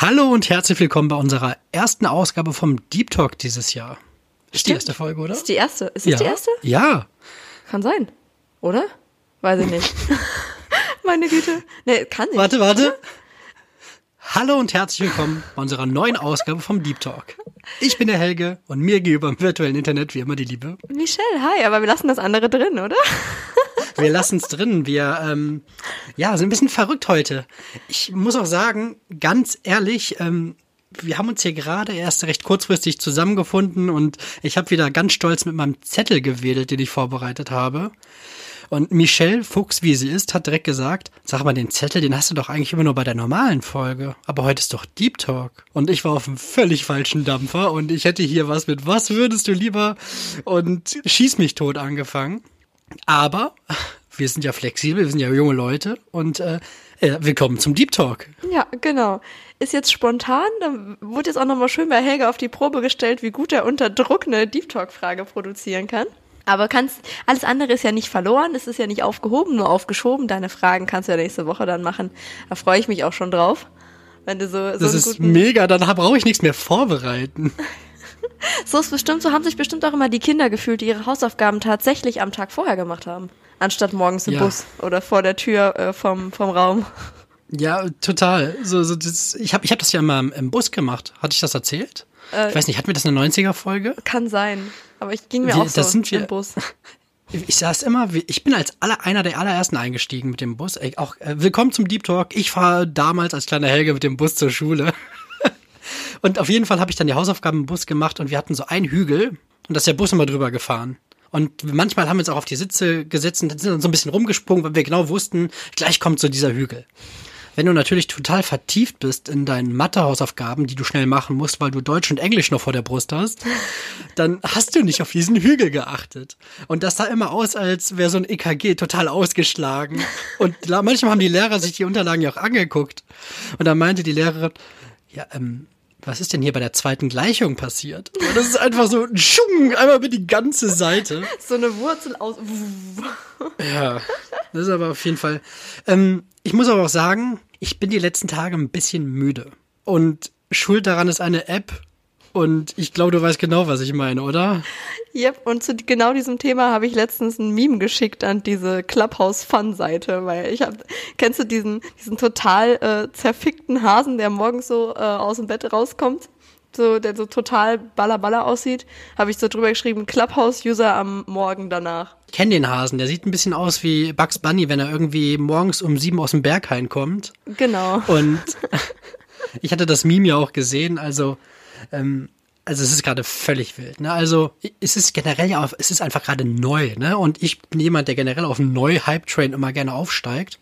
Hallo und herzlich willkommen bei unserer ersten Ausgabe vom Deep Talk dieses Jahr. Ist die Stimmt. erste Folge, oder? Ist die erste? Ist es ja. die erste? Ja. Kann sein. Oder? Weiß ich nicht. Meine Güte. Nee, kann nicht. Warte, warte. Hallo und herzlich willkommen bei unserer neuen Ausgabe vom Deep Talk. Ich bin der Helge und mir gegenüber im virtuellen Internet wie immer die Liebe. Michelle, hi, aber wir lassen das andere drin, oder? Wir lassen es drin. Wir ähm, ja, sind ein bisschen verrückt heute. Ich muss auch sagen, ganz ehrlich, ähm, wir haben uns hier gerade erst recht kurzfristig zusammengefunden und ich habe wieder ganz stolz mit meinem Zettel gewedelt, den ich vorbereitet habe. Und Michelle Fuchs, wie sie ist, hat direkt gesagt, sag mal, den Zettel, den hast du doch eigentlich immer nur bei der normalen Folge. Aber heute ist doch Deep Talk. Und ich war auf einem völlig falschen Dampfer und ich hätte hier was mit Was würdest du lieber und schieß mich tot angefangen. Aber wir sind ja flexibel, wir sind ja junge Leute und äh, äh, willkommen zum Deep Talk. Ja, genau. Ist jetzt spontan, dann wurde jetzt auch nochmal schön bei Helga auf die Probe gestellt, wie gut er unter Druck eine Deep Talk-Frage produzieren kann. Aber kannst, alles andere ist ja nicht verloren, es ist ja nicht aufgehoben, nur aufgeschoben. Deine Fragen kannst du ja nächste Woche dann machen. Da freue ich mich auch schon drauf. Wenn du so, so Das ist mega, dann brauche ich nichts mehr vorbereiten. So ist bestimmt, so haben sich bestimmt auch immer die Kinder gefühlt, die ihre Hausaufgaben tatsächlich am Tag vorher gemacht haben. Anstatt morgens im Ja. Bus oder vor der Tür äh, vom, vom Raum. Ja, total. So, so das, ich habe ich hab das ja mal im- Bus gemacht. Hatte ich das erzählt? Äh, ich weiß nicht, hatten wir das in der 90er-Folge? Kann sein. Aber ich ging mir Wir- auch so das sind wir- im Bus. Ich saß immer, ich bin als aller, einer der allerersten eingestiegen mit dem Bus. Ey, auch äh, willkommen zum Deep Talk. Ich fahre damals als kleiner Helge mit dem Bus zur Schule. Und auf jeden Fall habe ich dann die Hausaufgaben im Bus gemacht und wir hatten so einen Hügel und da ist der Bus immer drüber gefahren. Und manchmal haben wir uns auch auf die Sitze gesetzt und sind dann so ein bisschen rumgesprungen, weil wir genau wussten, gleich kommt so dieser Hügel. Wenn du natürlich total vertieft bist in deinen Mathehausaufgaben, die du schnell machen musst, weil du Deutsch und Englisch noch vor der Brust hast, dann hast du nicht auf diesen Hügel geachtet. Und das sah immer aus, als wäre so ein EKG total ausgeschlagen. Und manchmal haben die Lehrer sich die Unterlagen ja auch angeguckt. Und dann meinte die Lehrerin, ja, ähm, was ist denn hier bei der zweiten Gleichung passiert? Und das ist einfach so, schung, einmal über die ganze Seite. So eine Wurzel aus. Ja, das ist aber auf jeden Fall. Ähm, ich muss aber auch sagen, ich bin die letzten Tage ein bisschen müde. Und schuld daran ist eine App. Und ich glaube, du weißt genau, was ich meine, oder? Yep, und zu genau diesem Thema habe ich letztens ein Meme geschickt an diese Clubhouse-Fun-Seite, weil ich habe, kennst du diesen, diesen total äh, zerfickten Hasen, der morgens so äh, aus dem Bett rauskommt? So, der so total ballerballer aussieht, habe ich so drüber geschrieben, Clubhouse-User am Morgen danach. Ich kenne den Hasen. Der sieht ein bisschen aus wie Bugs Bunny, wenn er irgendwie morgens um sieben aus dem Berg reinkommt. Genau. Und ich hatte das Meme ja auch gesehen, also, ähm, also es ist gerade völlig wild. Ne? Also es ist generell ja, auf- es ist einfach gerade neu. Ne? Und ich bin jemand, der generell auf einen Neu-Hype-Train immer gerne aufsteigt.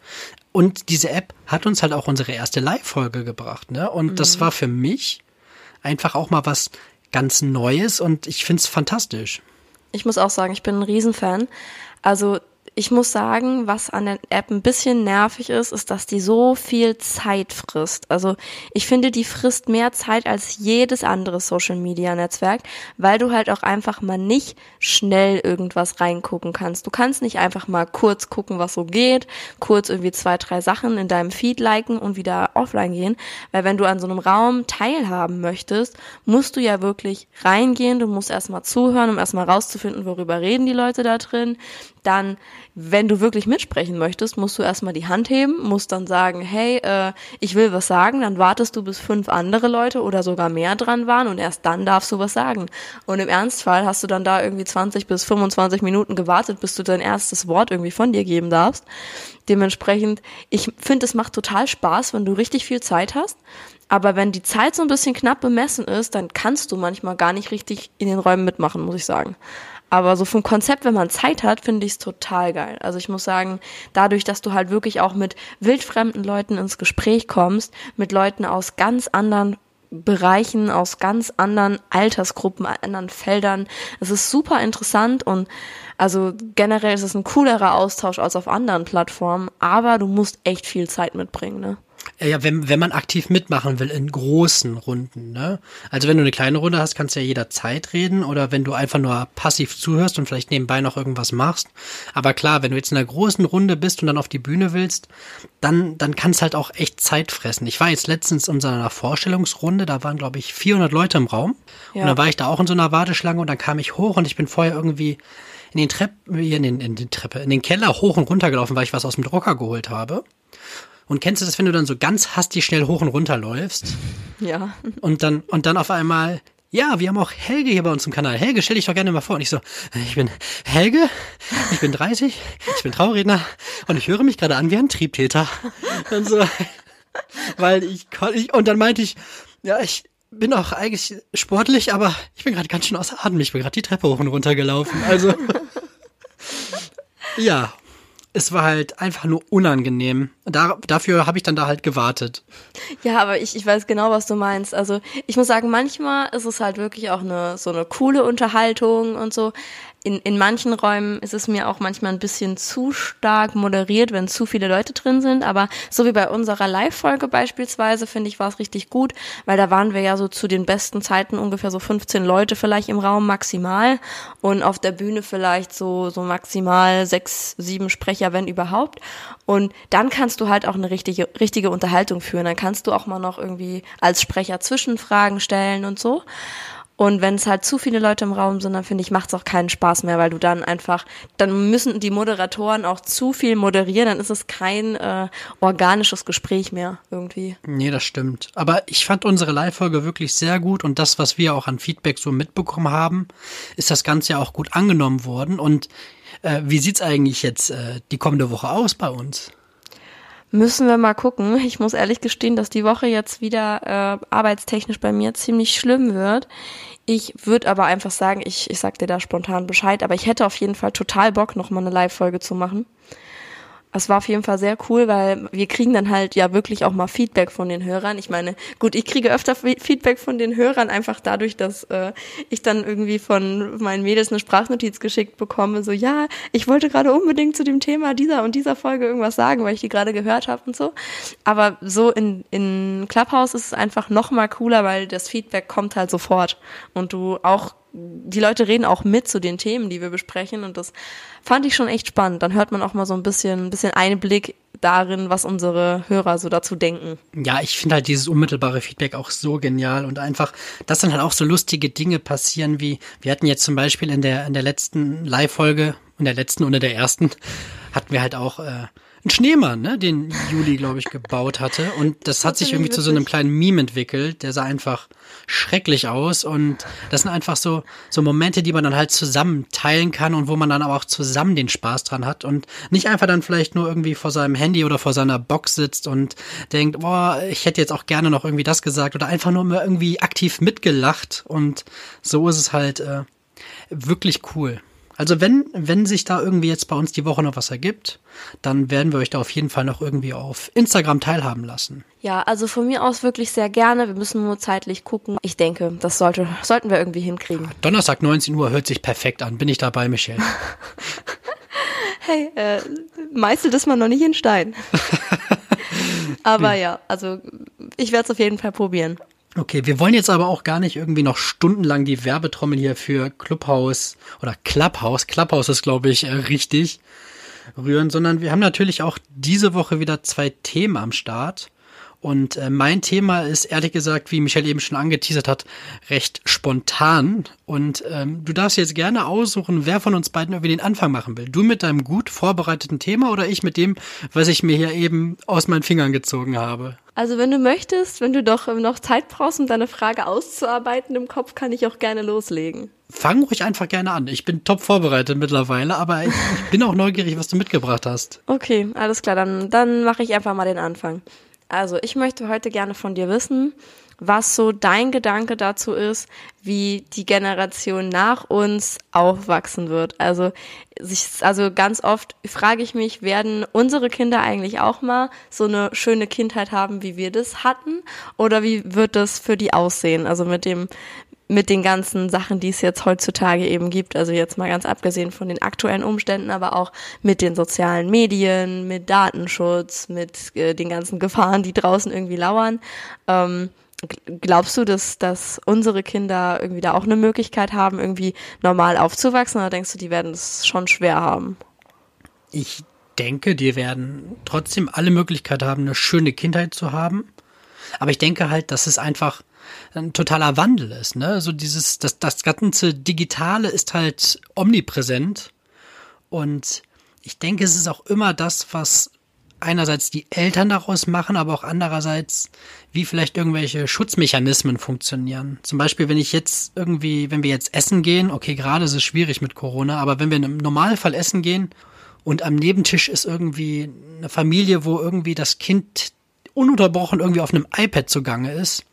Und diese App hat uns halt auch unsere erste Live-Folge gebracht. Ne? Und das war für mich einfach auch mal was ganz Neues und ich find's fantastisch. Ich muss auch sagen, ich bin ein Riesenfan. Also ich muss sagen, was an der App ein bisschen nervig ist, ist, dass die so viel Zeit frisst. Also ich finde, die frisst mehr Zeit als jedes andere Social-Media-Netzwerk, weil du halt auch einfach mal nicht schnell irgendwas reingucken kannst. Du kannst nicht einfach mal kurz gucken, was so geht, kurz irgendwie zwei, drei Sachen in deinem Feed liken und wieder offline gehen, weil wenn du an so einem Raum teilhaben möchtest, musst du ja wirklich reingehen, du musst erstmal zuhören, um erstmal rauszufinden, worüber reden die Leute da drin. Dann, wenn du wirklich mitsprechen möchtest, musst du erstmal die Hand heben, musst dann sagen, hey, äh, ich will was sagen, dann wartest du, bis fünf andere Leute oder sogar mehr dran waren und erst dann darfst du was sagen. Und im Ernstfall hast du dann da irgendwie 20 bis 25 Minuten gewartet, bis du dein erstes Wort irgendwie von dir geben darfst. Dementsprechend, ich finde, es macht total Spaß, wenn du richtig viel Zeit hast. Aber wenn die Zeit so ein bisschen knapp bemessen ist, dann kannst du manchmal gar nicht richtig in den Räumen mitmachen, muss ich sagen. Aber so vom Konzept, wenn man Zeit hat, finde ich es total geil. Also ich muss sagen, dadurch, dass du halt wirklich auch mit wildfremden Leuten ins Gespräch kommst, mit Leuten aus ganz anderen Bereichen, aus ganz anderen Altersgruppen, anderen Feldern. Es ist super interessant und also generell ist es ein coolerer Austausch als auf anderen Plattformen, aber du musst echt viel Zeit mitbringen, ne? Äh, Ja, wenn, wenn man aktiv mitmachen will in großen Runden, ne? Also wenn du eine kleine Runde hast, kannst du ja jederzeit reden oder wenn du einfach nur passiv zuhörst und vielleicht nebenbei noch irgendwas machst. Aber klar, wenn du jetzt in einer großen Runde bist und dann auf die Bühne willst, dann, dann kann es halt auch echt Zeit fressen. Ich war jetzt letztens in unserer Vorstellungsrunde, da waren glaube ich 400 Leute im Raum Ja. und dann war ich da auch in so einer Warteschlange und dann kam ich hoch und ich bin vorher irgendwie in den Treppen, in den, in den Treppe, in den Keller hoch und runter gelaufen, weil ich was aus dem Drucker geholt habe. Und kennst du das, wenn du dann so ganz hastig schnell hoch und runter läufst Ja. und dann und dann auf einmal ja, wir haben auch Helge hier bei uns im Kanal. Helge, stell dich doch gerne mal vor. Und ich so, ich bin Helge, ich bin 30, ich bin Trauredner und ich höre mich gerade an wie ein Triebtäter. Und so, weil ich, ich und dann meinte ich, ja, ich bin auch eigentlich sportlich, aber ich bin gerade ganz schön außer Atem. Ich bin gerade die Treppe hoch und runter gelaufen. Also, ja, es war halt einfach nur unangenehm. Da, dafür habe ich dann da halt gewartet. Ja, aber ich, ich weiß genau, was du meinst. Also ich muss sagen, manchmal ist es halt wirklich auch eine so eine coole Unterhaltung und so. In, in manchen Räumen ist es mir auch manchmal ein bisschen zu stark moderiert, wenn zu viele Leute drin sind. Aber so wie bei unserer Live-Folge beispielsweise, finde ich, war es richtig gut, weil da waren wir ja so zu den besten Zeiten ungefähr so 15 Leute vielleicht im Raum maximal und auf der Bühne vielleicht so, so maximal sechs, sieben Sprecher, wenn überhaupt. Und dann kannst du halt auch eine richtige, richtige Unterhaltung führen. Dann kannst du auch mal noch irgendwie als Sprecher Zwischenfragen stellen und so. Und wenn es halt zu viele Leute im Raum sind, dann finde ich, macht es auch keinen Spaß mehr, weil du dann einfach, dann müssen die Moderatoren auch zu viel moderieren, dann ist es kein äh, organisches Gespräch mehr irgendwie. Nee, das stimmt. Aber ich fand unsere Live-Folge wirklich sehr gut und das, was wir auch an Feedback so mitbekommen haben, ist das Ganze ja auch gut angenommen worden. Und äh, wie sieht's eigentlich jetzt äh, die kommende Woche aus bei uns? Müssen wir mal gucken. Ich muss ehrlich gestehen, dass die Woche jetzt wieder äh, arbeitstechnisch bei mir ziemlich schlimm wird. Ich würde aber einfach sagen, ich, ich sag dir da spontan Bescheid, aber ich hätte auf jeden Fall total Bock, noch mal eine Live-Folge zu machen. Es war auf jeden Fall sehr cool, weil wir kriegen dann halt ja wirklich auch mal Feedback von den Hörern. Ich meine, gut, ich kriege öfter Fe- Feedback von den Hörern einfach dadurch, dass äh, ich dann irgendwie von meinen Mädels eine Sprachnotiz geschickt bekomme, so ja, ich wollte gerade unbedingt zu dem Thema dieser und dieser Folge irgendwas sagen, weil ich die gerade gehört habe und so. Aber so in, in Clubhouse ist es einfach noch mal cooler, weil das Feedback kommt halt sofort und du auch die Leute reden auch mit zu den Themen, die wir besprechen und das fand ich schon echt spannend. Dann hört man auch mal so ein bisschen, ein bisschen Einblick darin, was unsere Hörer so dazu denken. Ja, ich finde halt dieses unmittelbare Feedback auch so genial und einfach, dass dann halt auch so lustige Dinge passieren, wie wir hatten jetzt zum Beispiel in der in der letzten Live-Folge, in der letzten und in der ersten, hatten wir halt auch äh, einen Schneemann, ne, den Juli, glaube ich, gebaut hatte. Und das hat sich irgendwie zu so einem kleinen Meme entwickelt. Der sah einfach schrecklich aus. Und das sind einfach so, so Momente, die man dann halt zusammen teilen kann und wo man dann aber auch zusammen den Spaß dran hat und nicht einfach dann vielleicht nur irgendwie vor seinem Handy oder vor seiner Box sitzt und denkt, boah, ich hätte jetzt auch gerne noch irgendwie das gesagt oder einfach nur mal irgendwie aktiv mitgelacht. Und so ist es halt äh, wirklich cool. Also wenn, wenn sich da irgendwie jetzt bei uns die Woche noch was ergibt, dann werden wir euch da auf jeden Fall noch irgendwie auf Instagram teilhaben lassen. Ja, also von mir aus wirklich sehr gerne. Wir müssen nur zeitlich gucken. Ich denke, das sollte, sollten wir irgendwie hinkriegen. Donnerstag 19 Uhr hört sich perfekt an. Bin ich dabei, Michelle? Hey, äh, meißelt ist man noch nicht in Stein. Aber ja, also ich werde es auf jeden Fall probieren. Okay, wir wollen jetzt aber auch gar nicht irgendwie noch stundenlang die Werbetrommel hier für Clubhouse oder Clubhouse, Clubhouse ist glaube ich äh, richtig, rühren, sondern wir haben natürlich auch diese Woche wieder zwei Themen am Start. Und äh, mein Thema ist ehrlich gesagt, wie Michael eben schon angeteasert hat, recht spontan. Und ähm, du darfst jetzt gerne aussuchen, wer von uns beiden irgendwie den Anfang machen will. Du mit deinem gut vorbereiteten Thema oder ich mit dem, was ich mir hier eben aus meinen Fingern gezogen habe. Also wenn du möchtest, wenn du doch noch Zeit brauchst, um deine Frage auszuarbeiten im Kopf, kann ich auch gerne loslegen. Fang ruhig einfach gerne an. Ich bin top vorbereitet mittlerweile, aber ich, ich bin auch neugierig, was du mitgebracht hast. Okay, alles klar, dann, dann mache ich einfach mal den Anfang. Also, ich möchte heute gerne von dir wissen, was so dein Gedanke dazu ist, wie die Generation nach uns aufwachsen wird. Also, sich, also ganz oft frage ich mich, werden unsere Kinder eigentlich auch mal so eine schöne Kindheit haben, wie wir das hatten? Oder wie wird das für die aussehen? Also mit dem, mit den ganzen Sachen, die es jetzt heutzutage eben gibt, also jetzt mal ganz abgesehen von den aktuellen Umständen, aber auch mit den sozialen Medien, mit Datenschutz, mit äh, den ganzen Gefahren, die draußen irgendwie lauern. Ähm, glaubst du, dass, dass unsere Kinder irgendwie da auch eine Möglichkeit haben, irgendwie normal aufzuwachsen, oder denkst du, die werden es schon schwer haben? Ich denke, die werden trotzdem alle Möglichkeit haben, eine schöne Kindheit zu haben. Aber ich denke halt, dass es einfach ein totaler Wandel ist. Ne? Also dieses, das, das ganze Digitale ist halt omnipräsent. Und ich denke, es ist auch immer das, was einerseits die Eltern daraus machen, aber auch andererseits, wie vielleicht irgendwelche Schutzmechanismen funktionieren. Zum Beispiel, wenn ich jetzt irgendwie, wenn wir jetzt essen gehen, okay, gerade ist es schwierig mit Corona, aber wenn wir im Normalfall essen gehen und am Nebentisch ist irgendwie eine Familie, wo irgendwie das Kind ununterbrochen irgendwie auf einem iPad zugange ist,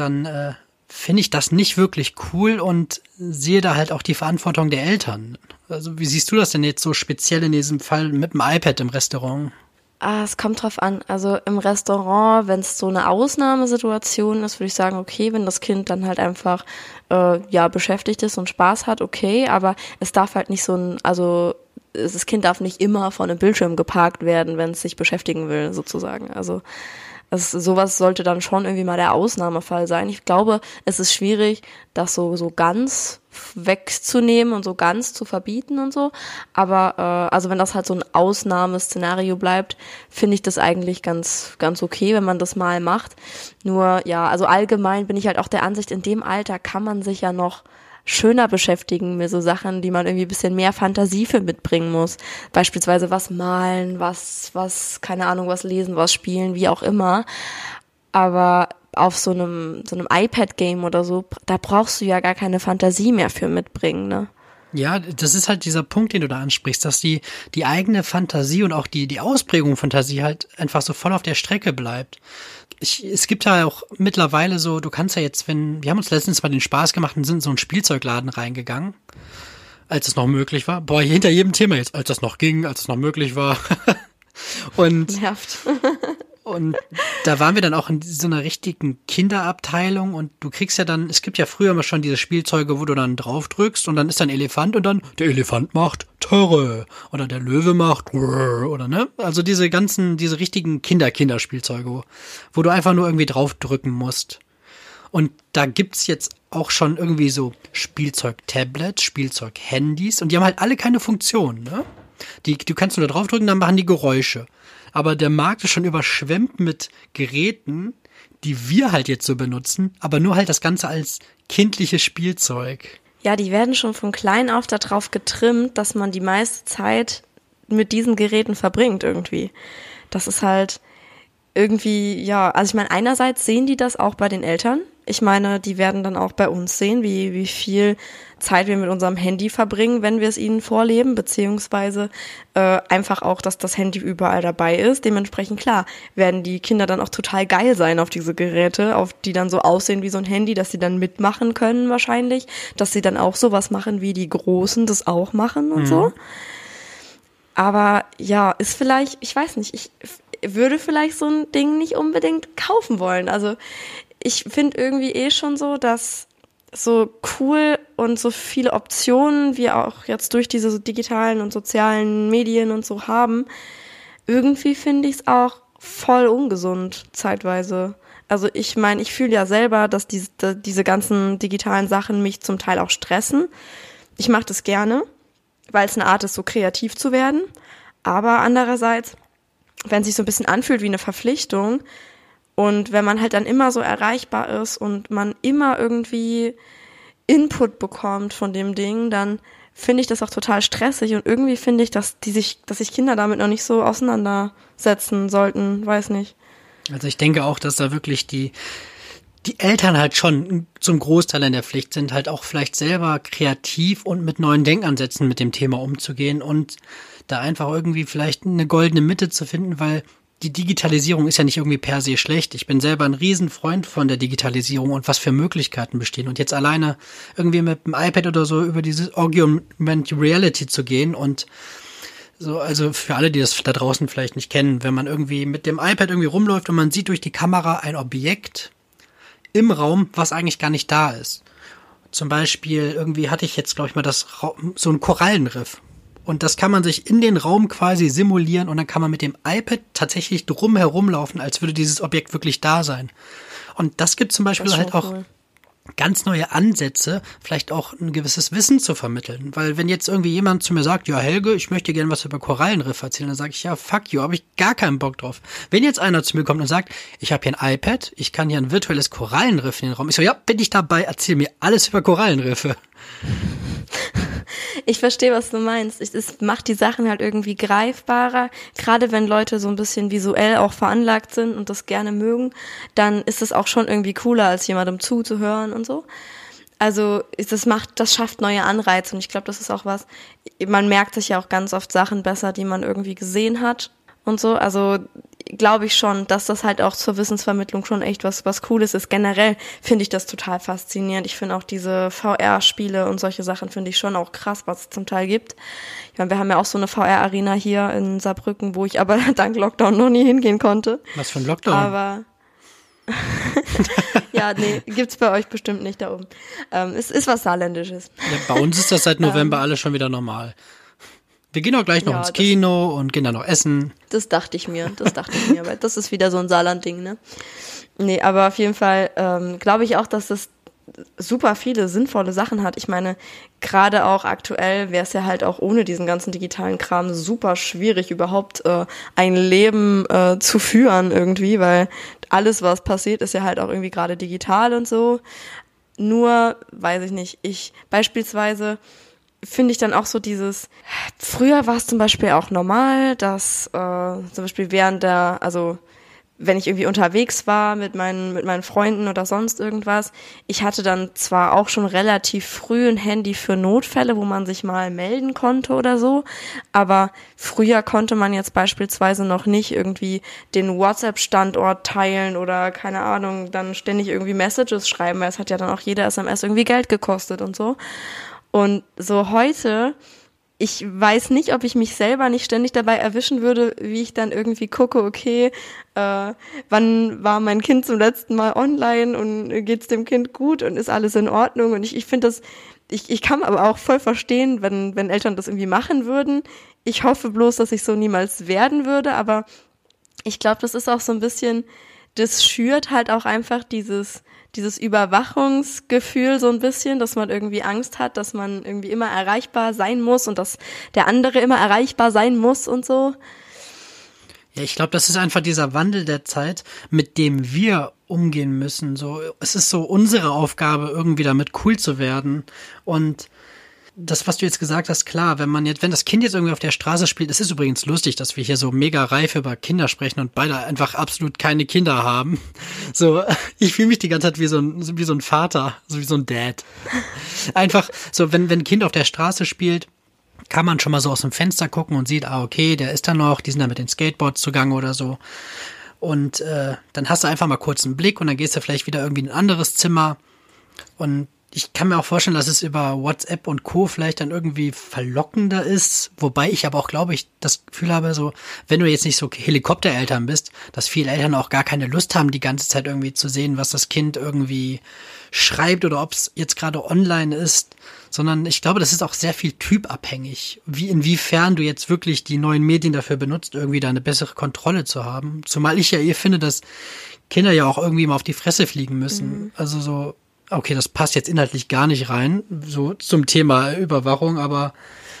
dann äh, finde ich das nicht wirklich cool und sehe da halt auch die Verantwortung der Eltern. Also wie siehst du das denn jetzt so speziell in diesem Fall mit dem iPad im Restaurant? Ah, es kommt drauf an. Also im Restaurant, wenn es so eine Ausnahmesituation ist, würde ich sagen, okay, wenn das Kind dann halt einfach äh, ja beschäftigt ist und Spaß hat, okay, aber es darf halt nicht so ein, also das Kind darf nicht immer vor einem Bildschirm geparkt werden, wenn es sich beschäftigen will, sozusagen. Also es, sowas sollte dann schon irgendwie mal der Ausnahmefall sein. Ich glaube, es ist schwierig, das so, so ganz wegzunehmen und so ganz zu verbieten und so. Aber äh, also wenn das halt so ein Ausnahmeszenario bleibt, finde ich das eigentlich ganz, ganz okay, wenn man das mal macht. Nur ja, also allgemein bin ich halt auch der Ansicht, in dem Alter kann man sich ja noch schöner beschäftigen mit so Sachen, die man irgendwie ein bisschen mehr Fantasie für mitbringen muss. Beispielsweise was malen, was, was, keine Ahnung, was lesen, was spielen, wie auch immer. Aber auf so einem, so einem iPad-Game oder so, da brauchst du ja gar keine Fantasie mehr für mitbringen, ne? Ja, das ist halt dieser Punkt, den du da ansprichst, dass die, die eigene Fantasie und auch die, die Ausprägung Fantasie halt einfach so voll auf der Strecke bleibt ich, es gibt ja auch mittlerweile so, du kannst ja jetzt, wenn, wir haben uns letztens mal den Spaß gemacht und sind in so einen Spielzeugladen reingegangen, als es noch möglich war. Boah, hinter jedem Thema jetzt, als das noch ging, als es noch möglich war. und Nervt. Und da waren wir dann auch in so einer richtigen Kinderabteilung und du kriegst ja dann, es gibt ja früher immer schon diese Spielzeuge, wo du dann drauf drückst und dann ist da ein Elefant und dann der Elefant macht Törre oder der Löwe macht oder ne? Also diese ganzen, diese richtigen Kinder-Kinderspielzeuge, wo, wo du einfach nur irgendwie draufdrücken musst. Und da gibt's jetzt auch schon irgendwie so Spielzeug-Tablets, Spielzeug-Handys und die haben halt alle keine Funktion, ne? Die, du kannst nur da draufdrücken, dann machen die Geräusche aber der Markt ist schon überschwemmt mit Geräten, die wir halt jetzt so benutzen, aber nur halt das Ganze als kindliches Spielzeug. Ja, die werden schon von klein auf darauf getrimmt, dass man die meiste Zeit mit diesen Geräten verbringt irgendwie. Das ist halt irgendwie, ja, also ich meine, einerseits sehen die das auch bei den Eltern, ich meine, die werden dann auch bei uns sehen, wie, wie viel Zeit wir mit unserem Handy verbringen, wenn wir es ihnen vorleben, beziehungsweise äh, einfach auch, dass das Handy überall dabei ist. Dementsprechend, klar, werden die Kinder dann auch total geil sein auf diese Geräte, auf die dann so aussehen wie so ein Handy, dass sie dann mitmachen können wahrscheinlich, dass sie dann auch sowas machen, wie die Großen das auch machen und mhm. so. Aber ja, ist vielleicht, ich weiß nicht, ich würde vielleicht so ein Ding nicht unbedingt kaufen wollen. Also ich finde irgendwie eh schon so, dass so cool und so viele Optionen wir auch jetzt durch diese digitalen und sozialen Medien und so haben, irgendwie finde ich es auch voll ungesund zeitweise. Also ich meine, ich fühle ja selber, dass diese, diese ganzen digitalen Sachen mich zum Teil auch stressen. Ich mache das gerne, weil es eine Art ist, so kreativ zu werden. Aber andererseits, wenn es sich so ein bisschen anfühlt wie eine Verpflichtung, und wenn man halt dann immer so erreichbar ist und man immer irgendwie Input bekommt von dem Ding, dann finde ich das auch total stressig und irgendwie finde ich, dass die sich, dass sich Kinder damit noch nicht so auseinandersetzen sollten, weiß nicht. Also ich denke auch, dass da wirklich die die Eltern halt schon zum Großteil in der Pflicht sind, halt auch vielleicht selber kreativ und mit neuen Denkansätzen mit dem Thema umzugehen und da einfach irgendwie vielleicht eine goldene Mitte zu finden, weil die Digitalisierung ist ja nicht irgendwie per se schlecht. Ich bin selber ein Riesenfreund von der Digitalisierung und was für Möglichkeiten bestehen. Und jetzt alleine irgendwie mit dem iPad oder so über dieses Augmented Reality zu gehen und so, also für alle, die das da draußen vielleicht nicht kennen, wenn man irgendwie mit dem iPad irgendwie rumläuft und man sieht durch die Kamera ein Objekt im Raum, was eigentlich gar nicht da ist. Zum Beispiel, irgendwie hatte ich jetzt, glaube ich, mal das so ein Korallenriff. Und das kann man sich in den Raum quasi simulieren und dann kann man mit dem iPad tatsächlich drum herumlaufen, als würde dieses Objekt wirklich da sein. Und das gibt zum Beispiel halt auch cool ganz neue Ansätze, vielleicht auch ein gewisses Wissen zu vermitteln. Weil wenn jetzt irgendwie jemand zu mir sagt, ja Helge, ich möchte gerne was über Korallenriff erzählen, dann sage ich, ja fuck you, habe ich gar keinen Bock drauf. Wenn jetzt einer zu mir kommt und sagt, ich habe hier ein iPad, ich kann hier ein virtuelles Korallenriff in den Raum, ich so, ja, bin ich dabei, erzähl mir alles über Korallenriffe. Ich verstehe, was du meinst. Es macht die Sachen halt irgendwie greifbarer. Gerade wenn Leute so ein bisschen visuell auch veranlagt sind und das gerne mögen, dann ist es auch schon irgendwie cooler, als jemandem zuzuhören und so. Also das macht, das schafft neue Anreize und ich glaube, das ist auch was. Man merkt sich ja auch ganz oft Sachen besser, die man irgendwie gesehen hat und so. Also glaube ich schon, dass das halt auch zur Wissensvermittlung schon echt was, was Cooles ist. Generell finde ich das total faszinierend. Ich finde auch diese VR-Spiele und solche Sachen finde ich schon auch krass, was es zum Teil gibt. Ich meine, wir haben ja auch so eine VR-Arena hier in Saarbrücken, wo ich aber dank Lockdown noch nie hingehen konnte. Was für ein Lockdown? Aber ja, nee, gibt's bei euch bestimmt nicht da oben. Ähm, es ist was Saarländisches. Ja, bei uns ist das seit November ähm, alles schon wieder normal. Wir gehen auch gleich noch ja, ins Kino und gehen dann noch essen. Das dachte ich mir, das dachte ich mir, weil das ist wieder so ein Saarland-Ding, ne? Nee, aber auf jeden Fall ähm, glaube ich auch, dass das super viele sinnvolle Sachen hat. Ich meine, gerade auch aktuell wäre es ja halt auch ohne diesen ganzen digitalen Kram super schwierig, überhaupt äh, ein Leben äh, zu führen irgendwie, weil alles, was passiert, ist ja halt auch irgendwie gerade digital und so. Nur, weiß ich nicht, ich beispielsweise finde ich dann auch so dieses, früher war es zum Beispiel auch normal, dass äh, zum Beispiel während der, also wenn ich irgendwie unterwegs war mit meinen, mit meinen Freunden oder sonst irgendwas, ich hatte dann zwar auch schon relativ früh ein Handy für Notfälle, wo man sich mal melden konnte oder so, aber früher konnte man jetzt beispielsweise noch nicht irgendwie den WhatsApp-Standort teilen oder keine Ahnung, dann ständig irgendwie Messages schreiben, weil es hat ja dann auch jede SMS irgendwie Geld gekostet und so. Und so heute, ich weiß nicht, ob ich mich selber nicht ständig dabei erwischen würde, wie ich dann irgendwie gucke, okay, äh, wann war mein Kind zum letzten Mal online und geht's dem Kind gut und ist alles in Ordnung? Und ich, ich finde das, ich, ich kann aber auch voll verstehen, wenn, wenn Eltern das irgendwie machen würden. Ich hoffe bloß, dass ich so niemals werden würde, aber ich glaube, das ist auch so ein bisschen, das schürt halt auch einfach dieses, dieses Überwachungsgefühl so ein bisschen, dass man irgendwie Angst hat, dass man irgendwie immer erreichbar sein muss und dass der andere immer erreichbar sein muss und so. Ja, ich glaube, das ist einfach dieser Wandel der Zeit, mit dem wir umgehen müssen. So, es ist so unsere Aufgabe, irgendwie damit cool zu werden und das, was du jetzt gesagt hast, klar, wenn man jetzt, wenn das Kind jetzt irgendwie auf der Straße spielt, es ist übrigens lustig, dass wir hier so mega reif über Kinder sprechen und beide einfach absolut keine Kinder haben. So, ich fühle mich die ganze Zeit wie so ein, wie so ein Vater, so wie so ein Dad. Einfach, so, wenn, wenn ein Kind auf der Straße spielt, kann man schon mal so aus dem Fenster gucken und sieht, ah, okay, der ist da noch, die sind da mit den Skateboards zugange oder so. Und äh, dann hast du einfach mal kurz einen Blick und dann gehst du vielleicht wieder irgendwie in ein anderes Zimmer und ich kann mir auch vorstellen, dass es über WhatsApp und Co. vielleicht dann irgendwie verlockender ist. Wobei ich aber auch glaube, ich das Gefühl habe, so, wenn du jetzt nicht so Helikoptereltern bist, dass viele Eltern auch gar keine Lust haben, die ganze Zeit irgendwie zu sehen, was das Kind irgendwie schreibt oder ob es jetzt gerade online ist. Sondern ich glaube, das ist auch sehr viel typabhängig. Wie, inwiefern du jetzt wirklich die neuen Medien dafür benutzt, irgendwie da eine bessere Kontrolle zu haben. Zumal ich ja eh finde, dass Kinder ja auch irgendwie mal auf die Fresse fliegen müssen. Mhm. Also so, okay, das passt jetzt inhaltlich gar nicht rein, so zum Thema Überwachung, aber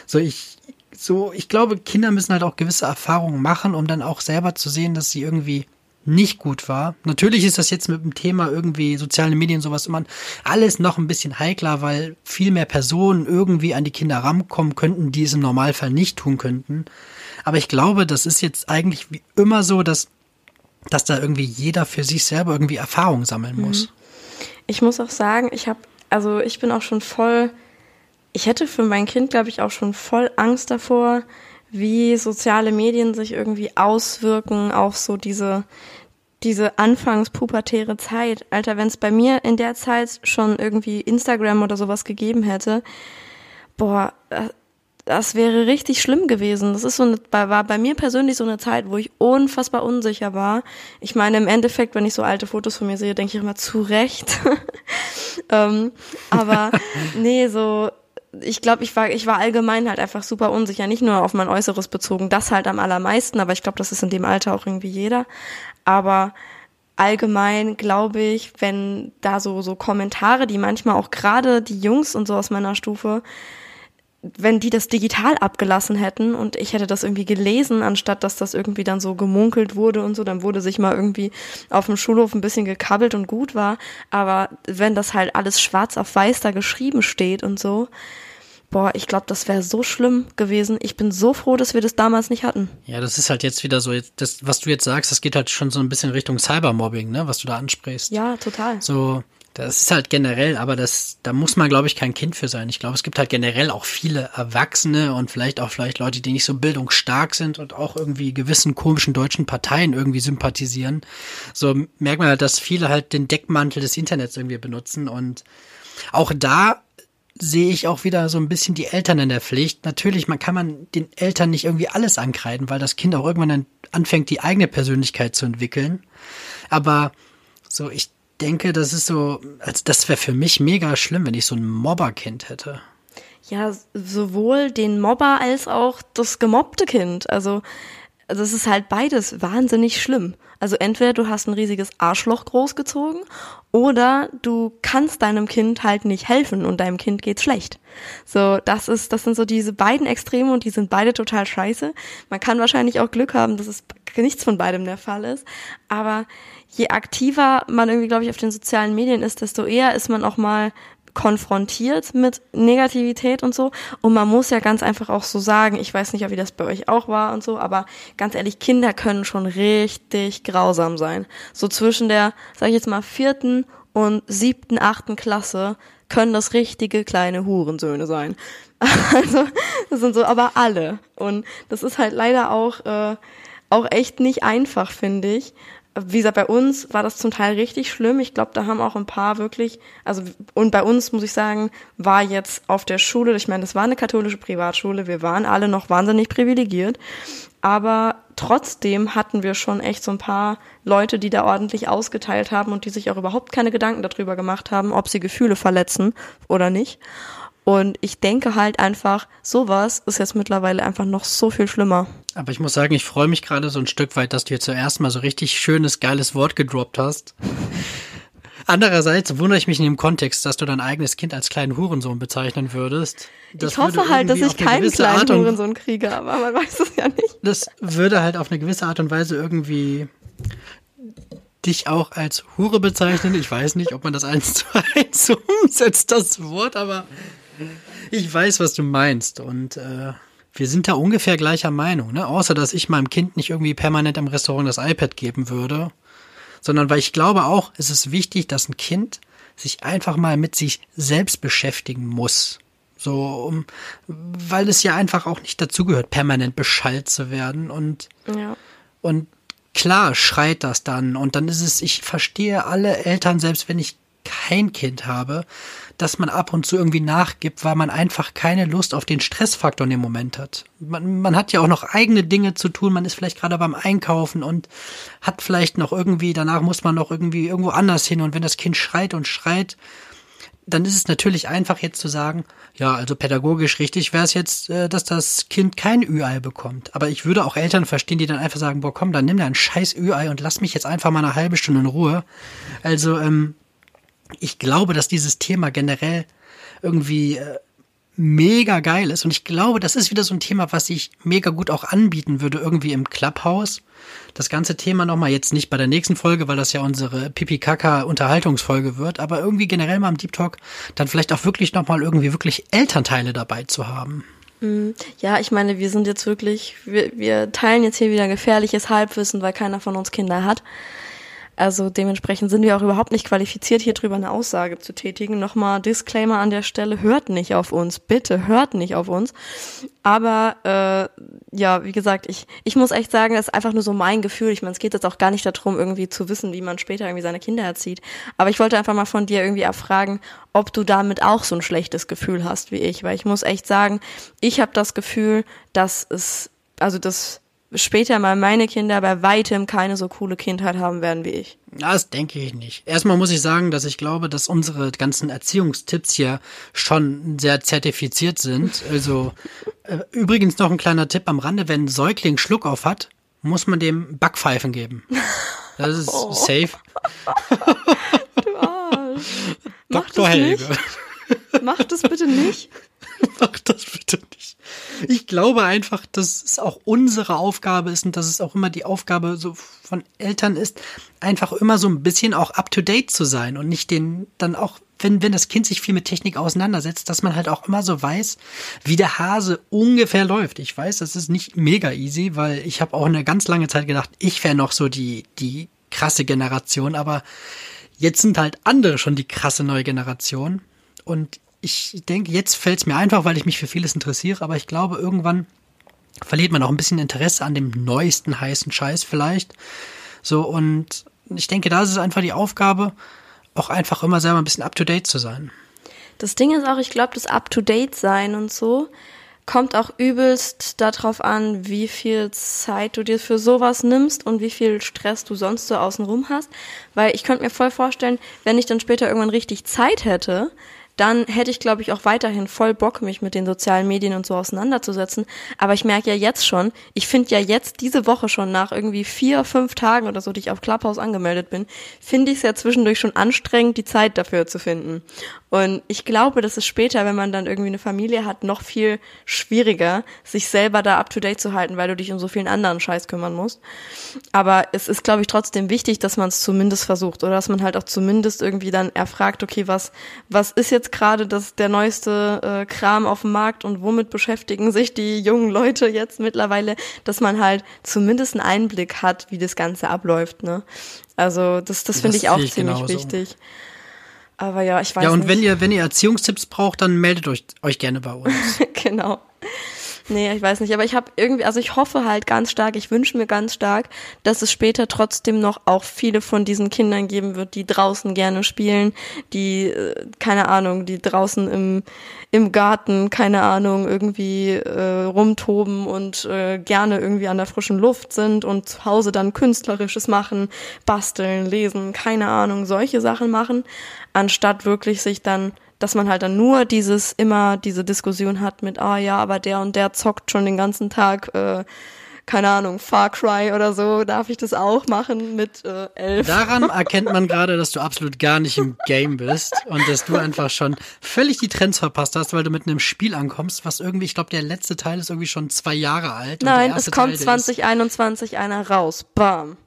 so ich, so, ich glaube, Kinder müssen halt auch gewisse Erfahrungen machen, um dann auch selber zu sehen, dass sie irgendwie nicht gut war. Natürlich ist das jetzt mit dem Thema irgendwie soziale Medien sowas immer alles noch ein bisschen heikler, weil viel mehr Personen irgendwie an die Kinder rankommen könnten, die es im Normalfall nicht tun könnten. Aber ich glaube, das ist jetzt eigentlich wie immer so, dass, dass da irgendwie jeder für sich selber irgendwie Erfahrung sammeln muss. Ich muss auch sagen, ich habe, also ich bin auch schon voll, ich hätte für mein Kind, glaube ich, auch schon voll Angst davor, wie soziale Medien sich irgendwie auswirken auf so diese, diese anfangspubertäre Zeit. Alter, wenn es bei mir in der Zeit schon irgendwie Instagram oder sowas gegeben hätte, boah, äh, das wäre richtig schlimm gewesen. Das ist so eine, war bei mir persönlich so eine Zeit, wo ich unfassbar unsicher war. Ich meine, im Endeffekt, wenn ich so alte Fotos von mir sehe, denke ich immer zu Recht. ähm, aber nee, so ich glaube, ich war, ich war allgemein halt einfach super unsicher, nicht nur auf mein Äußeres bezogen, das halt am allermeisten, aber ich glaube, das ist in dem Alter auch irgendwie jeder. Aber allgemein glaube ich, wenn da so, so Kommentare, die manchmal auch gerade die Jungs und so aus meiner Stufe, wenn die das digital abgelassen hätten und ich hätte das irgendwie gelesen, anstatt dass das irgendwie dann so gemunkelt wurde und so, dann wurde sich mal irgendwie auf dem Schulhof ein bisschen gekabbelt und gut war. Aber wenn das halt alles schwarz auf weiß da geschrieben steht und so, boah, ich glaube, das wäre so schlimm gewesen. Ich bin so froh, dass wir das damals nicht hatten. Ja, das ist halt jetzt wieder so, das, was du jetzt sagst, das geht halt schon so ein bisschen Richtung Cybermobbing, ne, was du da ansprichst. Ja, total. So, das ist halt generell, aber das, da muss man, glaube ich, kein Kind für sein. Ich glaube, es gibt halt generell auch viele Erwachsene und vielleicht auch vielleicht Leute, die nicht so bildungsstark sind und auch irgendwie gewissen komischen deutschen Parteien irgendwie sympathisieren. So merkt man halt, dass viele halt den Deckmantel des Internets irgendwie benutzen und auch da sehe ich auch wieder so ein bisschen die Eltern in der Pflicht. Natürlich, man kann man den Eltern nicht irgendwie alles ankreiden, weil das Kind auch irgendwann dann anfängt, die eigene Persönlichkeit zu entwickeln. Aber so, ich denke, das ist so, als das wäre für mich mega schlimm, wenn ich so ein Mobberkind hätte. Ja, sowohl den Mobber als auch das gemobbte Kind. Also, also es ist halt beides wahnsinnig schlimm. Also entweder du hast ein riesiges Arschloch großgezogen oder du kannst deinem Kind halt nicht helfen und deinem Kind geht's schlecht. So, das ist, das sind so diese beiden Extreme und die sind beide total scheiße. Man kann wahrscheinlich auch Glück haben, dass es nichts von beidem der Fall ist. Aber je aktiver man irgendwie, glaube ich, auf den sozialen Medien ist, desto eher ist man auch mal konfrontiert mit Negativität und so. Und man muss ja ganz einfach auch so sagen, ich weiß nicht, wie das bei euch auch war und so, aber ganz ehrlich, Kinder können schon richtig grausam sein. So zwischen der, sag ich jetzt mal, vierten und siebten, achten Klasse können das richtige kleine Hurensöhne sein. Also, das sind so aber alle. Und das ist halt leider auch, äh, auch echt nicht einfach, finde ich wie gesagt, bei uns war das zum Teil richtig schlimm. Ich glaube, da haben auch ein paar wirklich, also und bei uns muss ich sagen, war jetzt auf der Schule, ich meine, das war eine katholische Privatschule, wir waren alle noch wahnsinnig privilegiert, aber trotzdem hatten wir schon echt so ein paar Leute, die da ordentlich ausgeteilt haben und die sich auch überhaupt keine Gedanken darüber gemacht haben, ob sie Gefühle verletzen oder nicht. Und ich denke halt einfach, sowas ist jetzt mittlerweile einfach noch so viel schlimmer. Aber ich muss sagen, ich freue mich gerade so ein Stück weit, dass du jetzt zuerst mal so richtig schönes, geiles Wort gedroppt hast. Andererseits wundere ich mich in dem Kontext, dass du dein eigenes Kind als kleinen Hurensohn bezeichnen würdest. Das ich hoffe halt, dass ich keinen kleinen Hurensohn kriege, aber man weiß es ja nicht. Das würde halt auf eine gewisse Art und Weise irgendwie dich auch als Hure bezeichnen. Ich weiß nicht, ob man das eins zu eins umsetzt, das Wort, aber ich weiß, was du meinst. Und äh, wir sind da ungefähr gleicher Meinung, ne? Außer dass ich meinem Kind nicht irgendwie permanent im Restaurant das iPad geben würde. Sondern weil ich glaube auch, es ist wichtig, dass ein Kind sich einfach mal mit sich selbst beschäftigen muss. So, um, weil es ja einfach auch nicht dazugehört, permanent beschallt zu werden. Und, ja. und klar schreit das dann. Und dann ist es, ich verstehe alle Eltern, selbst wenn ich kein Kind habe, dass man ab und zu irgendwie nachgibt, weil man einfach keine Lust auf den Stressfaktor in dem Moment hat. Man, man hat ja auch noch eigene Dinge zu tun, man ist vielleicht gerade beim Einkaufen und hat vielleicht noch irgendwie, danach muss man noch irgendwie irgendwo anders hin und wenn das Kind schreit und schreit, dann ist es natürlich einfach jetzt zu sagen, ja, also pädagogisch richtig wäre es jetzt, äh, dass das Kind kein Ü-Ei bekommt. Aber ich würde auch Eltern verstehen, die dann einfach sagen, boah, komm, dann nimm da ein scheiß Ü-Ei und lass mich jetzt einfach mal eine halbe Stunde in Ruhe. Also, ähm, ich glaube, dass dieses Thema generell irgendwie äh, mega geil ist. Und ich glaube, das ist wieder so ein Thema, was sich mega gut auch anbieten würde, irgendwie im Clubhouse. Das ganze Thema nochmal jetzt nicht bei der nächsten Folge, weil das ja unsere Pipi-Kaka-Unterhaltungsfolge wird, aber irgendwie generell mal im Deep Talk dann vielleicht auch wirklich nochmal irgendwie wirklich Elternteile dabei zu haben. Mhm. Ja, ich meine, wir sind jetzt wirklich, wir, wir teilen jetzt hier wieder gefährliches Halbwissen, weil keiner von uns Kinder hat. Also dementsprechend sind wir auch überhaupt nicht qualifiziert, hier drüber eine Aussage zu tätigen. Nochmal Disclaimer an der Stelle, hört nicht auf uns, bitte hört nicht auf uns. Aber äh, ja, wie gesagt, ich, ich muss echt sagen, das ist einfach nur so mein Gefühl. Ich meine, es geht jetzt auch gar nicht darum, irgendwie zu wissen, wie man später irgendwie seine Kinder erzieht. Aber ich wollte einfach mal von dir irgendwie erfragen, ob du damit auch so ein schlechtes Gefühl hast wie ich. Weil ich muss echt sagen, ich habe das Gefühl, dass es, also das später mal meine Kinder bei weitem keine so coole Kindheit haben werden wie ich. Das denke ich nicht. Erstmal muss ich sagen, dass ich glaube, dass unsere ganzen Erziehungstipps hier schon sehr zertifiziert sind. Also äh, übrigens noch ein kleiner Tipp am Rande, wenn ein Säugling Schluck auf hat, muss man dem Backpfeifen geben. Das ist oh. safe. du Arsch. Mach Dr. Helge. Nicht. Mach das bitte nicht. Mach das bitte nicht. Ich glaube einfach, dass es auch unsere Aufgabe ist und dass es auch immer die Aufgabe so von Eltern ist, einfach immer so ein bisschen auch up to date zu sein und nicht den dann auch, wenn, wenn das Kind sich viel mit Technik auseinandersetzt, dass man halt auch immer so weiß, wie der Hase ungefähr läuft. Ich weiß, das ist nicht mega easy, weil ich habe auch eine ganz lange Zeit gedacht, ich wäre noch so die, die krasse Generation, aber jetzt sind halt andere schon die krasse neue Generation. Und ich denke, jetzt fällt es mir einfach, weil ich mich für vieles interessiere, aber ich glaube, irgendwann verliert man auch ein bisschen Interesse an dem neuesten heißen Scheiß vielleicht. So, und ich denke, da ist es einfach die Aufgabe, auch einfach immer selber ein bisschen up to date zu sein. Das Ding ist auch, ich glaube, das up to date sein und so kommt auch übelst darauf an, wie viel Zeit du dir für sowas nimmst und wie viel Stress du sonst so außenrum hast. Weil ich könnte mir voll vorstellen, wenn ich dann später irgendwann richtig Zeit hätte, dann hätte ich, glaube ich, auch weiterhin voll Bock, mich mit den sozialen Medien und so auseinanderzusetzen. Aber ich merke ja jetzt schon, ich finde ja jetzt diese Woche schon nach irgendwie vier, fünf Tagen oder so, die ich auf Clubhouse angemeldet bin, finde ich es ja zwischendurch schon anstrengend, die Zeit dafür zu finden. Und ich glaube, das ist später, wenn man dann irgendwie eine Familie hat, noch viel schwieriger, sich selber da up to date zu halten, weil du dich um so vielen anderen Scheiß kümmern musst. Aber es ist, glaube ich, trotzdem wichtig, dass man es zumindest versucht oder dass man halt auch zumindest irgendwie dann erfragt, okay, was, was ist jetzt gerade das, der neueste äh, Kram auf dem Markt und womit beschäftigen sich die jungen Leute jetzt mittlerweile, dass man halt zumindest einen Einblick hat, wie das Ganze abläuft, ne? Also, das, das finde ich auch ziemlich genauso. wichtig. Aber ja, ich weiß nicht. Ja, und nicht. wenn ihr, wenn ihr Erziehungstipps braucht, dann meldet euch, euch gerne bei uns. genau. Nee, ich weiß nicht, aber ich habe irgendwie, also ich hoffe halt ganz stark, ich wünsche mir ganz stark, dass es später trotzdem noch auch viele von diesen Kindern geben wird, die draußen gerne spielen, die, äh, keine Ahnung, die draußen im, im Garten, keine Ahnung, irgendwie äh, rumtoben und äh, gerne irgendwie an der frischen Luft sind und zu Hause dann Künstlerisches machen, basteln, lesen, keine Ahnung, solche Sachen machen, anstatt wirklich sich dann dass man halt dann nur dieses, immer diese Diskussion hat mit, ah ja, aber der und der zockt schon den ganzen Tag, äh, keine Ahnung, Far Cry oder so, darf ich das auch machen mit äh, elf? Daran erkennt man gerade, dass du absolut gar nicht im Game bist und dass du einfach schon völlig die Trends verpasst hast, weil du mit einem Spiel ankommst, was irgendwie, ich glaube, der letzte Teil ist irgendwie schon zwei Jahre alt. Nein, es kommt Teil, 2021 einer raus. Bam.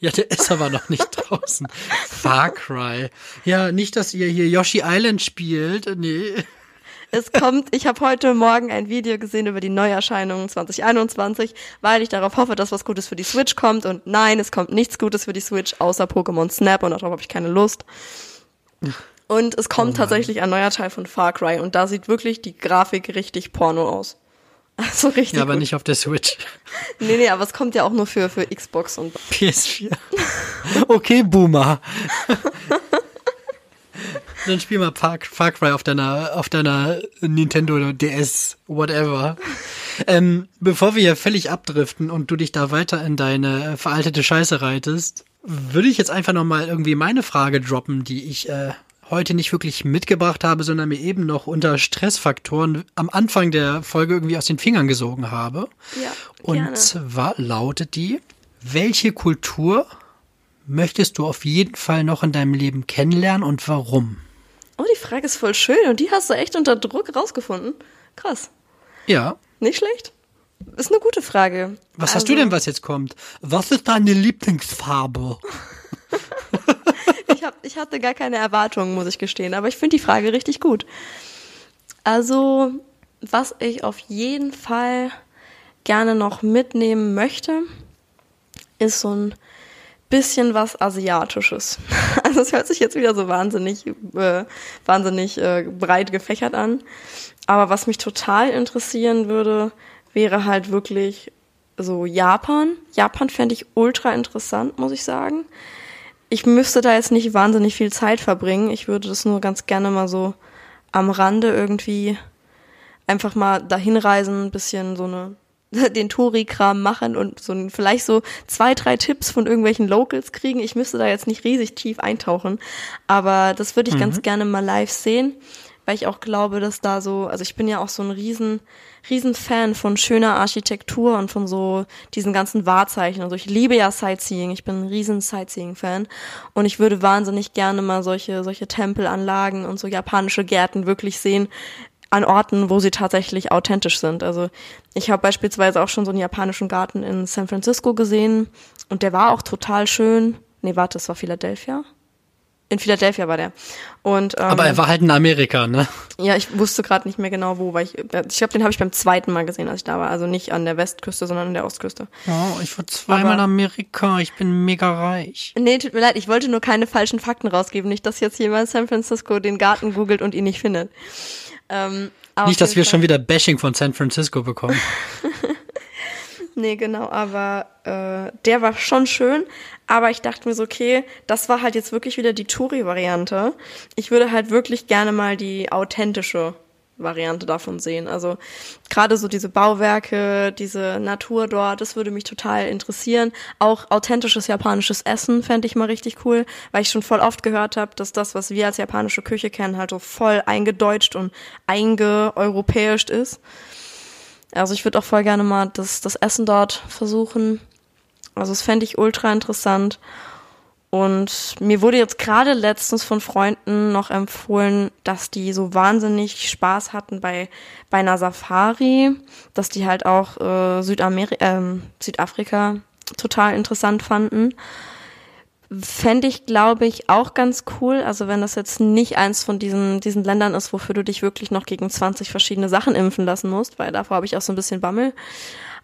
Ja, der ist aber noch nicht draußen. Far Cry. Ja, nicht, dass ihr hier Yoshi Island spielt. Nee. Es kommt, ich habe heute Morgen ein Video gesehen über die Neuerscheinungen 2021, weil ich darauf hoffe, dass was Gutes für die Switch kommt. Und nein, es kommt nichts Gutes für die Switch, außer Pokémon Snap und darauf habe ich keine Lust. Und es kommt oh tatsächlich ein neuer Teil von Far Cry und da sieht wirklich die Grafik richtig porno aus. Also richtig. Ja, aber gut. nicht auf der Switch. Nee, nee, aber es kommt ja auch nur für, für Xbox und PS4. Okay, Boomer. Dann spiel mal Far, Far Cry auf deiner, auf deiner Nintendo DS, whatever. Ähm, bevor wir hier völlig abdriften und du dich da weiter in deine veraltete Scheiße reitest, würde ich jetzt einfach nochmal irgendwie meine Frage droppen, die ich äh, heute nicht wirklich mitgebracht habe, sondern mir eben noch unter Stressfaktoren am Anfang der Folge irgendwie aus den Fingern gesogen habe. Ja, und gerne. zwar lautet die, welche Kultur möchtest du auf jeden Fall noch in deinem Leben kennenlernen und warum? Oh, die Frage ist voll schön und die hast du echt unter Druck rausgefunden. Krass. Ja. Nicht schlecht. Ist eine gute Frage. Was also, hast du denn, was jetzt kommt? Was ist deine Lieblingsfarbe? ich, hab, ich hatte gar keine Erwartungen, muss ich gestehen, aber ich finde die Frage richtig gut. Also, was ich auf jeden Fall gerne noch mitnehmen möchte, ist so ein bisschen was Asiatisches. Also es hört sich jetzt wieder so wahnsinnig, äh, wahnsinnig äh, breit gefächert an. Aber was mich total interessieren würde, wäre halt wirklich so Japan. Japan fände ich ultra interessant, muss ich sagen. Ich müsste da jetzt nicht wahnsinnig viel Zeit verbringen. Ich würde das nur ganz gerne mal so am Rande irgendwie einfach mal dahin reisen, ein bisschen so eine den Touri-Kram machen und so ein, vielleicht so zwei, drei Tipps von irgendwelchen Locals kriegen. Ich müsste da jetzt nicht riesig tief eintauchen, aber das würde ich mhm. ganz gerne mal live sehen, weil ich auch glaube, dass da so, also ich bin ja auch so ein riesen, riesen Fan von schöner Architektur und von so diesen ganzen Wahrzeichen. Also ich liebe ja Sightseeing, ich bin ein riesen Sightseeing-Fan und ich würde wahnsinnig gerne mal solche, solche Tempelanlagen und so japanische Gärten wirklich sehen, an Orten, wo sie tatsächlich authentisch sind. Also ich habe beispielsweise auch schon so einen japanischen Garten in San Francisco gesehen und der war auch total schön. Nee, warte, das war Philadelphia. In Philadelphia war der. Und, ähm, Aber er war halt in Amerika, ne? Ja, ich wusste gerade nicht mehr genau wo, weil ich, ich glaube, den habe ich beim zweiten Mal gesehen, als ich da war. Also nicht an der Westküste, sondern an der Ostküste. Oh, ich war zweimal in Amerika. Ich bin mega reich. Nee, tut mir leid, ich wollte nur keine falschen Fakten rausgeben. Nicht, dass jetzt jemand San Francisco den Garten googelt und ihn nicht findet. Ähm, Nicht, dass wir Fall. schon wieder Bashing von San Francisco bekommen. nee, genau, aber äh, der war schon schön. Aber ich dachte mir so, okay, das war halt jetzt wirklich wieder die Touri-Variante. Ich würde halt wirklich gerne mal die authentische Variante davon sehen. Also gerade so diese Bauwerke, diese Natur dort, das würde mich total interessieren. Auch authentisches japanisches Essen fände ich mal richtig cool, weil ich schon voll oft gehört habe, dass das, was wir als japanische Küche kennen, halt so voll eingedeutscht und eingeeuropäischt ist. Also ich würde auch voll gerne mal das, das Essen dort versuchen. Also das fände ich ultra interessant. Und mir wurde jetzt gerade letztens von Freunden noch empfohlen, dass die so wahnsinnig Spaß hatten bei, bei einer Safari, dass die halt auch äh, Südameri äh, Südafrika total interessant fanden. Fände ich, glaube ich, auch ganz cool. Also wenn das jetzt nicht eins von diesen, diesen Ländern ist, wofür du dich wirklich noch gegen 20 verschiedene Sachen impfen lassen musst, weil davor habe ich auch so ein bisschen Bammel.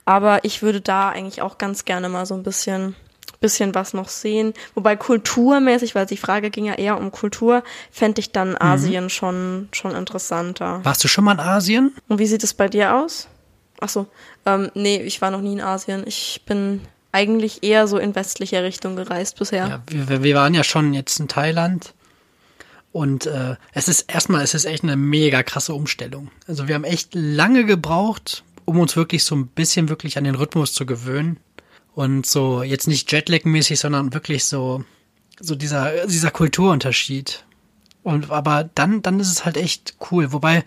Aber ich würde da eigentlich auch ganz gerne mal so ein bisschen bisschen was noch sehen. Wobei kulturmäßig, weil die Frage ging ja eher um Kultur, fände ich dann. Asien mhm. schon, schon interessanter. Warst du schon mal in Asien? Und wie sieht es bei dir aus? Achso, ähm, nee, ich war noch nie in Asien. Ich bin eigentlich eher so in westlicher Richtung gereist bisher. Ja, wir, wir waren ja schon jetzt in Thailand. Und äh, es ist erstmal, es ist echt eine mega krasse Umstellung. Also wir haben echt lange gebraucht, um uns wirklich so ein bisschen wirklich an den Rhythmus zu gewöhnen. Und so, jetzt nicht Jetlag-mäßig, sondern wirklich so, so dieser, dieser Kulturunterschied. Und aber dann, dann ist es halt echt cool. Wobei,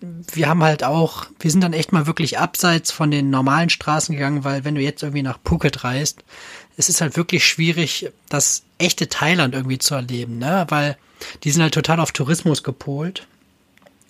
wir haben halt auch, wir sind dann echt mal wirklich abseits von den normalen Straßen gegangen, weil wenn du jetzt irgendwie nach Phuket reist, es ist halt wirklich schwierig, das echte Thailand irgendwie zu erleben, ne? Weil die sind halt total auf Tourismus gepolt.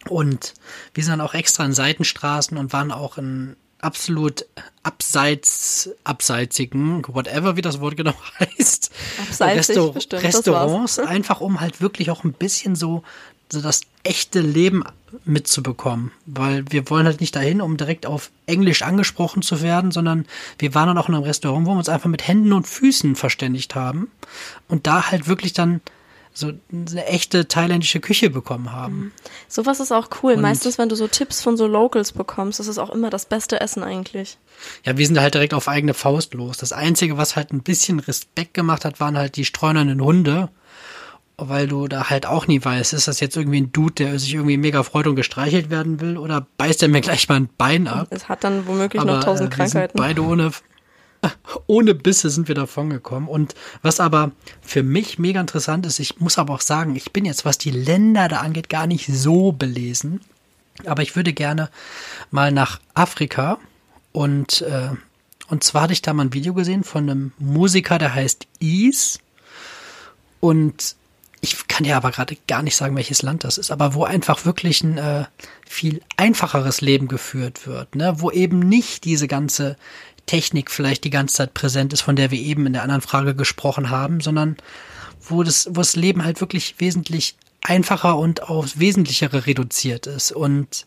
Und wir sind dann auch extra in Seitenstraßen und waren auch in absolut abseits, abseizigen, whatever wie das Wort genau heißt, Abseitig, Restaur bestimmt, Restaurants, einfach um halt wirklich auch ein bisschen so, so das echte Leben mitzubekommen. Weil wir wollen halt nicht dahin, um direkt auf Englisch angesprochen zu werden, sondern wir waren dann auch in einem Restaurant, wo wir uns einfach mit Händen und Füßen verständigt haben und da halt wirklich dann so eine echte thailändische Küche bekommen haben. Mhm. Sowas ist auch cool. Und Meistens, wenn du so Tipps von so Locals bekommst, ist es auch immer das beste Essen eigentlich. Ja, wir sind halt direkt auf eigene Faust los. Das Einzige, was halt ein bisschen Respekt gemacht hat, waren halt die streunernden Hunde. Weil du da halt auch nie weißt, ist das jetzt irgendwie ein Dude, der sich irgendwie mega freut und gestreichelt werden will, oder beißt er mir gleich mal ein Bein ab? Es hat dann womöglich Aber, noch tausend äh, Krankheiten. beide ohne, ohne Bisse sind wir davon gekommen. Und was aber für mich mega interessant ist, ich muss aber auch sagen, ich bin jetzt, was die Länder da angeht, gar nicht so belesen. Aber ich würde gerne mal nach Afrika und, äh, und zwar hatte ich da mal ein Video gesehen von einem Musiker, der heißt Ease. Und ich kann ja aber gerade gar nicht sagen, welches Land das ist, aber wo einfach wirklich ein äh, viel einfacheres Leben geführt wird, ne? wo eben nicht diese ganze Technik vielleicht die ganze Zeit präsent ist, von der wir eben in der anderen Frage gesprochen haben, sondern wo das, wo das Leben halt wirklich wesentlich einfacher und aufs Wesentlichere reduziert ist. Und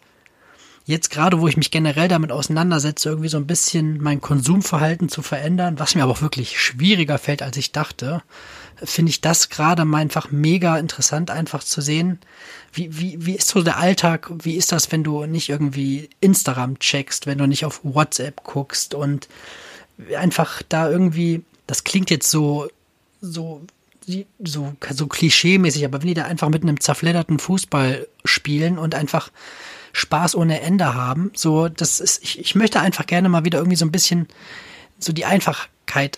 jetzt gerade, wo ich mich generell damit auseinandersetze, irgendwie so ein bisschen mein Konsumverhalten zu verändern, was mir aber auch wirklich schwieriger fällt, als ich dachte, finde ich das gerade einfach mega interessant, einfach zu sehen, wie, wie, wie ist so der Alltag, wie ist das, wenn du nicht irgendwie Instagram checkst, wenn du nicht auf WhatsApp guckst und einfach da irgendwie, das klingt jetzt so, so, so, so klischee-mäßig, aber wenn die da einfach mit einem zerfledderten Fußball spielen und einfach Spaß ohne Ende haben. So, das ist, ich, ich möchte einfach gerne mal wieder irgendwie so ein bisschen so die Einfachkeit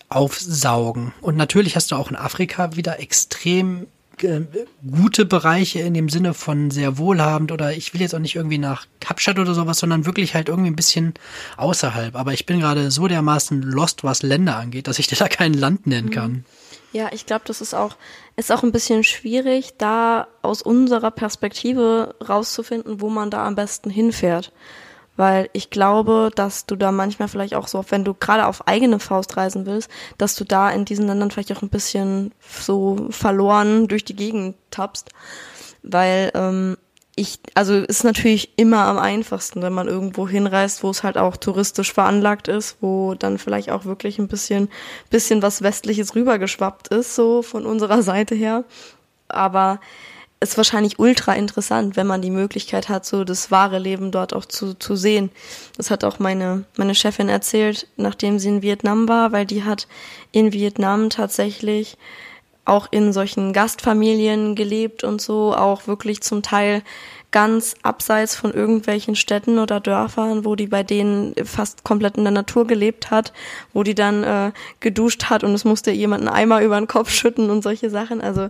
aufsaugen. Und natürlich hast du auch in Afrika wieder extrem äh, gute Bereiche in dem Sinne von sehr wohlhabend oder ich will jetzt auch nicht irgendwie nach Kapstadt oder sowas, sondern wirklich halt irgendwie ein bisschen außerhalb. Aber ich bin gerade so dermaßen lost, was Länder angeht, dass ich dir da kein Land nennen kann. Mhm. Ja, ich glaube, das ist auch, ist auch ein bisschen schwierig, da aus unserer Perspektive rauszufinden, wo man da am besten hinfährt. Weil ich glaube, dass du da manchmal vielleicht auch so, wenn du gerade auf eigene Faust reisen willst, dass du da in diesen Ländern vielleicht auch ein bisschen so verloren durch die Gegend tappst. Weil ähm, ich, also ist natürlich immer am einfachsten, wenn man irgendwo hinreist, wo es halt auch touristisch veranlagt ist, wo dann vielleicht auch wirklich ein bisschen, bisschen was Westliches rübergeschwappt ist, so von unserer Seite her. Aber ist wahrscheinlich ultra interessant, wenn man die Möglichkeit hat, so das wahre Leben dort auch zu, zu sehen. Das hat auch meine, meine Chefin erzählt, nachdem sie in Vietnam war, weil die hat in Vietnam tatsächlich auch in solchen Gastfamilien gelebt und so, auch wirklich zum Teil ganz abseits von irgendwelchen Städten oder Dörfern, wo die bei denen fast komplett in der Natur gelebt hat, wo die dann äh, geduscht hat und es musste jemand einen Eimer über den Kopf schütten und solche Sachen. Also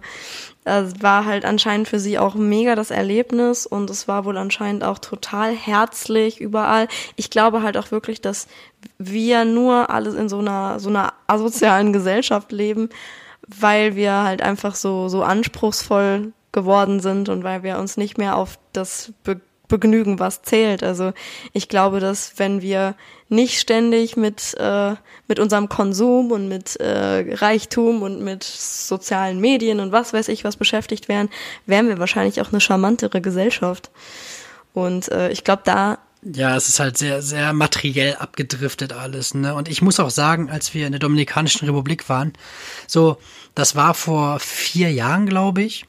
das war halt anscheinend für sie auch mega das Erlebnis und es war wohl anscheinend auch total herzlich überall. Ich glaube halt auch wirklich, dass wir nur alles in so einer so einer asozialen Gesellschaft leben, weil wir halt einfach so so anspruchsvoll geworden sind und weil wir uns nicht mehr auf das Be Begnügen, was zählt. Also ich glaube, dass wenn wir nicht ständig mit, äh, mit unserem Konsum und mit äh, Reichtum und mit sozialen Medien und was weiß ich was beschäftigt wären, wären wir wahrscheinlich auch eine charmantere Gesellschaft. Und äh, ich glaube, da ja, es ist halt sehr, sehr materiell abgedriftet alles, ne? Und ich muss auch sagen, als wir in der Dominikanischen Republik waren, so, das war vor vier Jahren, glaube ich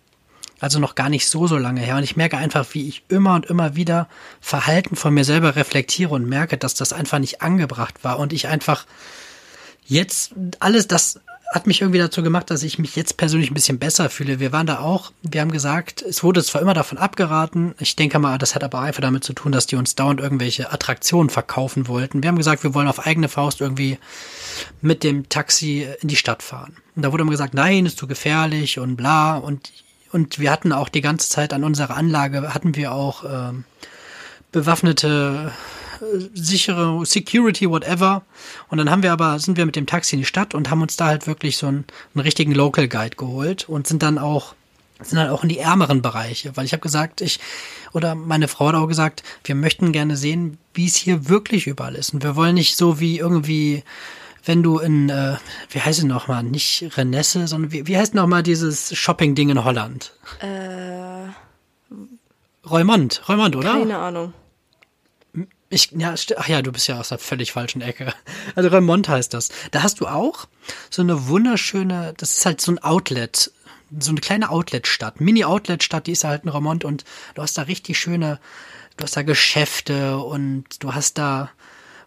also noch gar nicht so, so lange her. Und ich merke einfach, wie ich immer und immer wieder Verhalten von mir selber reflektiere und merke, dass das einfach nicht angebracht war. Und ich einfach jetzt alles das hat mich irgendwie dazu gemacht, dass ich mich jetzt persönlich ein bisschen besser fühle. Wir waren da auch, wir haben gesagt, es wurde zwar immer davon abgeraten, ich denke mal, das hat aber einfach damit zu tun, dass die uns dauernd irgendwelche Attraktionen verkaufen wollten. Wir haben gesagt, wir wollen auf eigene Faust irgendwie mit dem Taxi in die Stadt fahren. Und da wurde immer gesagt, nein, ist zu gefährlich und bla. Und und wir hatten auch die ganze Zeit an unserer Anlage, hatten wir auch äh, bewaffnete, sichere Security, whatever. Und dann haben wir aber, sind wir mit dem Taxi in die Stadt und haben uns da halt wirklich so einen, einen richtigen Local Guide geholt und sind dann auch sind halt auch in die ärmeren Bereiche, weil ich habe gesagt, ich oder meine Frau hat auch gesagt, wir möchten gerne sehen, wie es hier wirklich überall ist und wir wollen nicht so wie irgendwie wenn du in, äh, wie heißt es nochmal, nicht Renesse, sondern wie, wie heißt nochmal dieses Shopping-Ding in Holland? Äh. Reumont, Reumont, oder? Keine Ahnung. Ich, ja, ach ja, du bist ja aus der völlig falschen Ecke. Also Reumont heißt das. Da hast du auch so eine wunderschöne, das ist halt so ein Outlet, so eine kleine Outlet-Stadt, Mini-Outlet-Stadt, die ist halt in Reumont und du hast da richtig schöne, du hast da Geschäfte und du hast da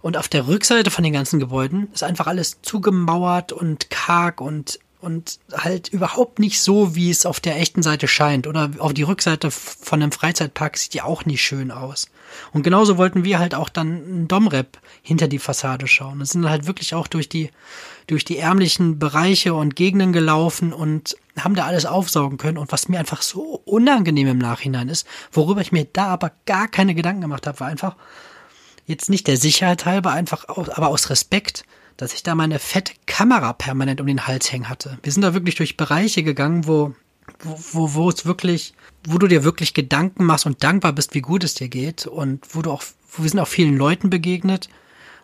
und auf der Rückseite von den ganzen Gebäuden ist einfach alles zugemauert und karg und, und halt überhaupt nicht so, wie es auf der echten Seite scheint. Oder auf die Rückseite von einem Freizeitpark sieht die auch nicht schön aus. Und genauso wollten wir halt auch dann ein Domrep hinter die Fassade schauen. Das sind halt wirklich auch durch die, durch die ärmlichen Bereiche und Gegenden gelaufen und haben da alles aufsaugen können. Und was mir einfach so unangenehm im Nachhinein ist, worüber ich mir da aber gar keine Gedanken gemacht habe, war einfach, Jetzt nicht der Sicherheit halber, einfach aus, aber aus Respekt, dass ich da meine fette Kamera permanent um den Hals hängen hatte. Wir sind da wirklich durch Bereiche gegangen, wo, wo, wo, es wirklich, wo du dir wirklich Gedanken machst und dankbar bist, wie gut es dir geht und wo du auch, wo wir sind auch vielen Leuten begegnet.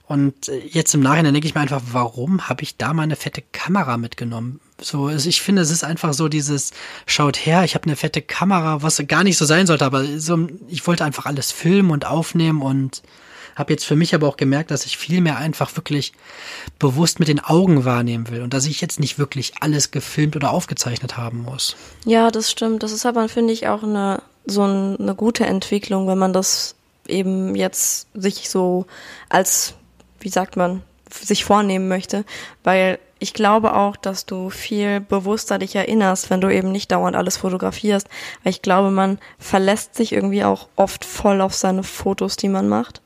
Und äh, jetzt im Nachhinein denke ich mir einfach, warum habe ich da meine fette Kamera mitgenommen? So, ich finde, es ist einfach so dieses, schaut her, ich habe eine fette Kamera, was gar nicht so sein sollte, aber so, ich wollte einfach alles filmen und aufnehmen und habe jetzt für mich aber auch gemerkt, dass ich viel mehr einfach wirklich bewusst mit den Augen wahrnehmen will und dass ich jetzt nicht wirklich alles gefilmt oder aufgezeichnet haben muss. Ja, das stimmt. Das ist aber, finde ich, auch eine so eine gute Entwicklung, wenn man das eben jetzt sich so als, wie sagt man, sich vornehmen möchte, weil ich glaube auch, dass du viel bewusster dich erinnerst, wenn du eben nicht dauernd alles fotografierst. Weil ich glaube, man verlässt sich irgendwie auch oft voll auf seine Fotos, die man macht.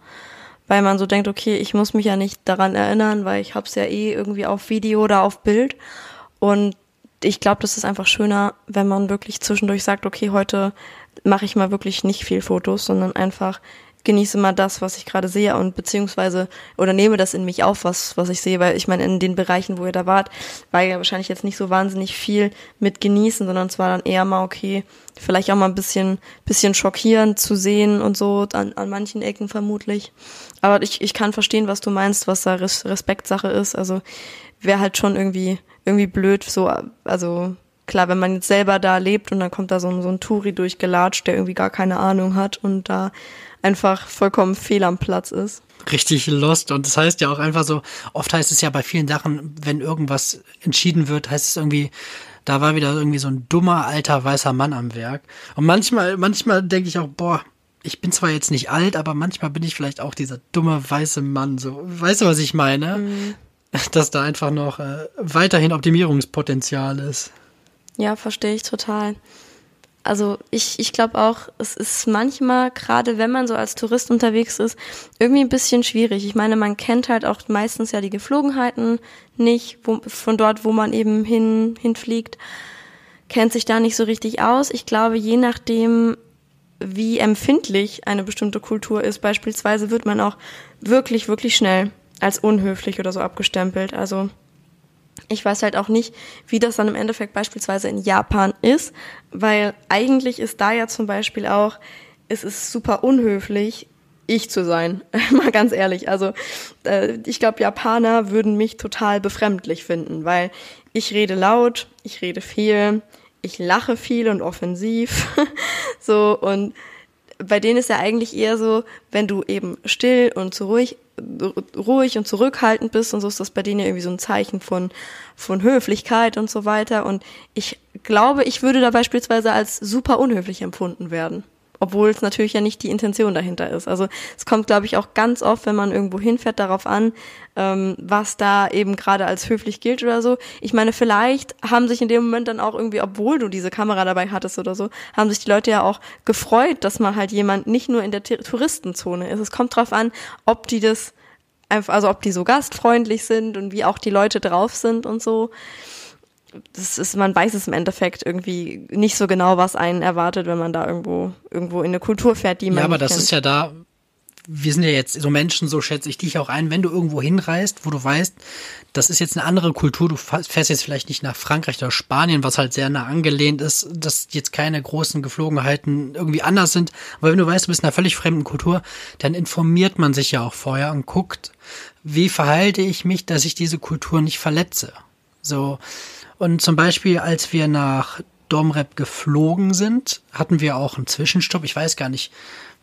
Weil man so denkt, okay, ich muss mich ja nicht daran erinnern, weil ich hab's ja eh irgendwie auf Video oder auf Bild. Und ich glaube, das ist einfach schöner, wenn man wirklich zwischendurch sagt, okay, heute mache ich mal wirklich nicht viel Fotos, sondern einfach genieße mal das, was ich gerade sehe und beziehungsweise oder nehme das in mich auf, was, was ich sehe, weil ich meine, in den Bereichen, wo ihr da wart, war ja wahrscheinlich jetzt nicht so wahnsinnig viel mit genießen, sondern es war dann eher mal okay, vielleicht auch mal ein bisschen, bisschen schockierend zu sehen und so, an, an manchen Ecken vermutlich. Aber ich, ich kann verstehen, was du meinst, was da Respektsache ist. Also wäre halt schon irgendwie, irgendwie blöd, so, also klar, wenn man jetzt selber da lebt und dann kommt da so ein, so ein Touri durchgelatscht, der irgendwie gar keine Ahnung hat und da einfach vollkommen fehl am Platz ist. Richtig lost. Und das heißt ja auch einfach so, oft heißt es ja bei vielen Sachen, wenn irgendwas entschieden wird, heißt es irgendwie, da war wieder irgendwie so ein dummer, alter, weißer Mann am Werk. Und manchmal, manchmal denke ich auch, boah, ich bin zwar jetzt nicht alt, aber manchmal bin ich vielleicht auch dieser dumme, weiße Mann. So, weißt du, was ich meine? Mhm. Dass da einfach noch äh, weiterhin Optimierungspotenzial ist. Ja, verstehe ich total also ich, ich glaube auch, es ist manchmal, gerade wenn man so als Tourist unterwegs ist, irgendwie ein bisschen schwierig. Ich meine, man kennt halt auch meistens ja die Geflogenheiten nicht, wo, von dort, wo man eben hin, hinfliegt, kennt sich da nicht so richtig aus. Ich glaube, je nachdem, wie empfindlich eine bestimmte Kultur ist, beispielsweise wird man auch wirklich, wirklich schnell als unhöflich oder so abgestempelt. Also ich weiß halt auch nicht, wie das dann im Endeffekt beispielsweise in Japan ist, weil eigentlich ist da ja zum Beispiel auch, es ist super unhöflich, ich zu sein. Mal ganz ehrlich. Also äh, ich glaube, Japaner würden mich total befremdlich finden, weil ich rede laut, ich rede viel, ich lache viel und offensiv. so und bei denen ist ja eigentlich eher so, wenn du eben still und so ruhig, ruhig und zurückhaltend bist und so ist das bei denen ja irgendwie so ein Zeichen von, von Höflichkeit und so weiter. Und ich glaube, ich würde da beispielsweise als super unhöflich empfunden werden obwohl es natürlich ja nicht die Intention dahinter ist. Also es kommt, glaube ich, auch ganz oft, wenn man irgendwo hinfährt, darauf an, ähm, was da eben gerade als höflich gilt oder so. Ich meine, vielleicht haben sich in dem Moment dann auch irgendwie, obwohl du diese Kamera dabei hattest oder so, haben sich die Leute ja auch gefreut, dass man halt jemand nicht nur in der Touristenzone ist. Es kommt drauf an, ob die das also ob die so gastfreundlich sind und wie auch die Leute drauf sind und so das ist, man weiß es im Endeffekt irgendwie nicht so genau, was einen erwartet, wenn man da irgendwo, irgendwo in eine Kultur fährt, die man. Ja, aber das kennt. ist ja da, wir sind ja jetzt so Menschen, so schätze ich dich auch ein, wenn du irgendwo hinreist, wo du weißt, das ist jetzt eine andere Kultur, du fährst jetzt vielleicht nicht nach Frankreich oder Spanien, was halt sehr nah angelehnt ist, dass jetzt keine großen Geflogenheiten irgendwie anders sind, aber wenn du weißt, du bist in einer völlig fremden Kultur, dann informiert man sich ja auch vorher und guckt, wie verhalte ich mich, dass ich diese Kultur nicht verletze. So, und zum Beispiel, als wir nach Domrep geflogen sind, hatten wir auch einen Zwischenstopp. Ich weiß gar nicht,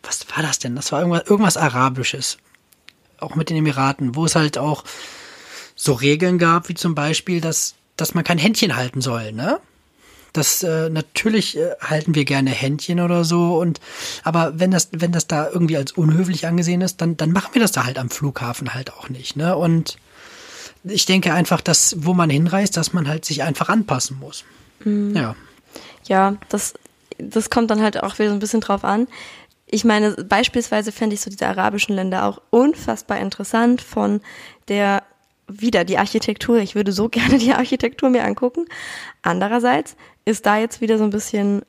was war das denn? Das war irgendwas, irgendwas Arabisches. Auch mit den Emiraten, wo es halt auch so Regeln gab, wie zum Beispiel, dass, dass man kein Händchen halten soll, ne? Das äh, natürlich äh, halten wir gerne Händchen oder so und aber wenn das wenn das da irgendwie als unhöflich angesehen ist, dann dann machen wir das da halt am Flughafen halt auch nicht, ne? Und ich denke einfach, dass wo man hinreist, dass man halt sich einfach anpassen muss. Mhm. Ja. Ja, das, das kommt dann halt auch wieder so ein bisschen drauf an. Ich meine, beispielsweise fände ich so diese arabischen Länder auch unfassbar interessant von der wieder die Architektur. Ich würde so gerne die Architektur mir angucken. Andererseits ist da jetzt wieder so ein bisschen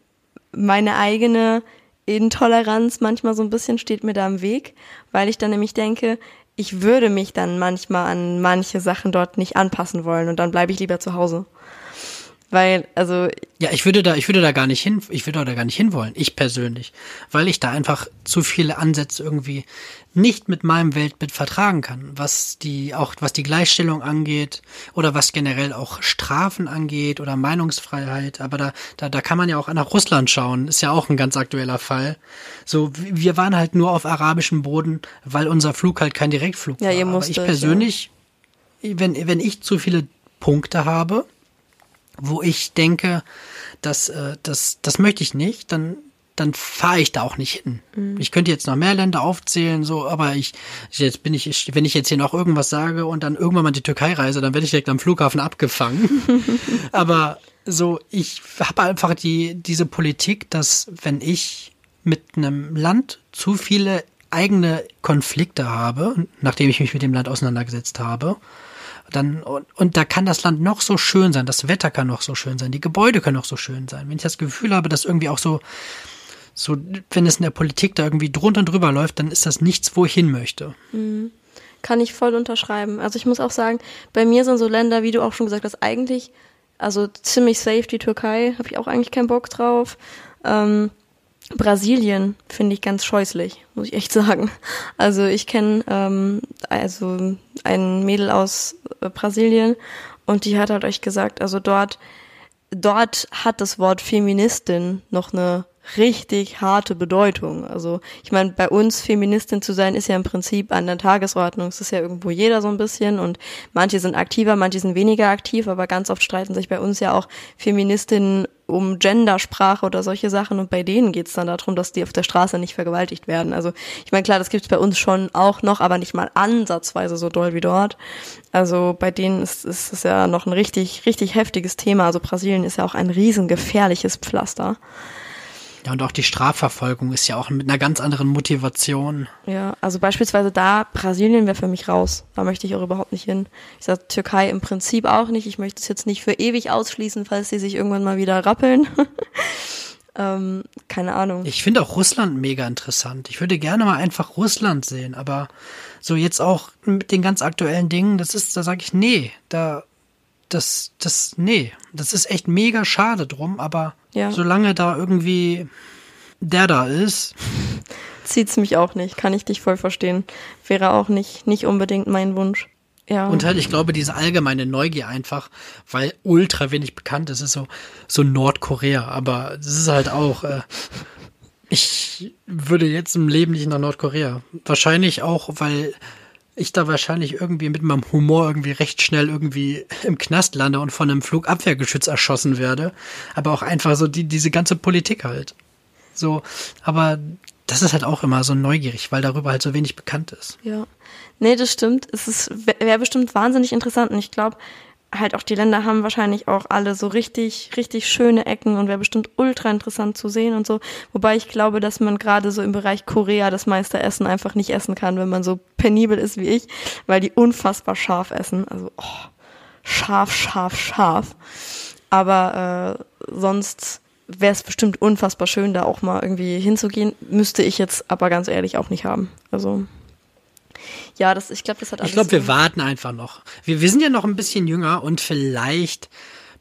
meine eigene Intoleranz manchmal so ein bisschen steht mir da im Weg, weil ich dann nämlich denke, ich würde mich dann manchmal an manche Sachen dort nicht anpassen wollen und dann bleibe ich lieber zu Hause. Weil, also. Ja, ich würde da, ich würde da gar nicht hin, ich würde da gar nicht hinwollen, ich persönlich. Weil ich da einfach zu viele Ansätze irgendwie nicht mit meinem Weltbild vertragen kann. Was die, auch, was die Gleichstellung angeht oder was generell auch Strafen angeht oder Meinungsfreiheit. Aber da, da, da kann man ja auch nach Russland schauen. Ist ja auch ein ganz aktueller Fall. So, wir waren halt nur auf arabischem Boden, weil unser Flug halt kein Direktflug ja, war. Ihr musstet, Aber ich persönlich, ja. wenn, wenn ich zu viele Punkte habe, wo ich denke, das, äh, das, das möchte ich nicht, dann dann fahre ich da auch nicht hin. Mhm. Ich könnte jetzt noch mehr Länder aufzählen, so, aber ich, jetzt bin ich, wenn ich jetzt hier noch irgendwas sage und dann irgendwann mal in die Türkei reise, dann werde ich direkt am Flughafen abgefangen. aber so, ich habe einfach die, diese Politik, dass wenn ich mit einem Land zu viele eigene Konflikte habe, nachdem ich mich mit dem Land auseinandergesetzt habe, dann, und, und da kann das Land noch so schön sein, das Wetter kann noch so schön sein, die Gebäude können noch so schön sein. Wenn ich das Gefühl habe, dass irgendwie auch so, so, wenn es in der Politik da irgendwie drunter und drüber läuft, dann ist das nichts, wo ich hin möchte. Mhm. Kann ich voll unterschreiben. Also ich muss auch sagen, bei mir sind so Länder, wie du auch schon gesagt hast, eigentlich, also ziemlich safe die Türkei, habe ich auch eigentlich keinen Bock drauf. Ähm, Brasilien finde ich ganz scheußlich, muss ich echt sagen. Also ich kenne ähm, also ein Mädel aus äh, Brasilien und die hat halt euch gesagt, also dort dort hat das Wort Feministin noch eine richtig harte Bedeutung. Also ich meine, bei uns Feministin zu sein ist ja im Prinzip an der Tagesordnung. Es ist ja irgendwo jeder so ein bisschen und manche sind aktiver, manche sind weniger aktiv, aber ganz oft streiten sich bei uns ja auch Feministinnen um Gendersprache oder solche Sachen und bei denen geht's dann darum, dass die auf der Straße nicht vergewaltigt werden. Also ich meine, klar, das gibt's bei uns schon auch noch, aber nicht mal ansatzweise so doll wie dort. Also bei denen ist, ist es ja noch ein richtig, richtig heftiges Thema. Also Brasilien ist ja auch ein riesengefährliches Pflaster. Ja, und auch die Strafverfolgung ist ja auch mit einer ganz anderen Motivation. Ja, also beispielsweise da, Brasilien wäre für mich raus. Da möchte ich auch überhaupt nicht hin. Ich sage Türkei im Prinzip auch nicht. Ich möchte es jetzt nicht für ewig ausschließen, falls sie sich irgendwann mal wieder rappeln. ähm, keine Ahnung. Ich finde auch Russland mega interessant. Ich würde gerne mal einfach Russland sehen, aber so jetzt auch mit den ganz aktuellen Dingen, das ist, da sage ich, nee, da das, das, nee, das ist echt mega schade drum, aber ja. solange da irgendwie der da ist. Zieht's mich auch nicht, kann ich dich voll verstehen. Wäre auch nicht, nicht unbedingt mein Wunsch. Ja. Und halt, ich glaube, diese allgemeine Neugier einfach, weil ultra wenig bekannt ist, ist so, so Nordkorea, aber das ist halt auch, äh, ich würde jetzt im Leben nicht nach Nordkorea. Wahrscheinlich auch, weil ich da wahrscheinlich irgendwie mit meinem Humor irgendwie recht schnell irgendwie im Knast lande und von einem Flugabwehrgeschütz erschossen werde. Aber auch einfach so die, diese ganze Politik halt. So, aber das ist halt auch immer so neugierig, weil darüber halt so wenig bekannt ist. Ja. Nee, das stimmt. Es wäre bestimmt wahnsinnig interessant und ich glaube, halt auch die Länder haben wahrscheinlich auch alle so richtig, richtig schöne Ecken und wäre bestimmt ultra interessant zu sehen und so. Wobei ich glaube, dass man gerade so im Bereich Korea das meiste Essen einfach nicht essen kann, wenn man so penibel ist wie ich, weil die unfassbar scharf essen. Also oh, scharf, scharf, scharf. Aber äh, sonst wäre es bestimmt unfassbar schön, da auch mal irgendwie hinzugehen. Müsste ich jetzt aber ganz ehrlich auch nicht haben. Also ja, das, ich glaube, das hat alles. Ich glaube, wir warten einfach noch. Wir, wir sind ja noch ein bisschen jünger und vielleicht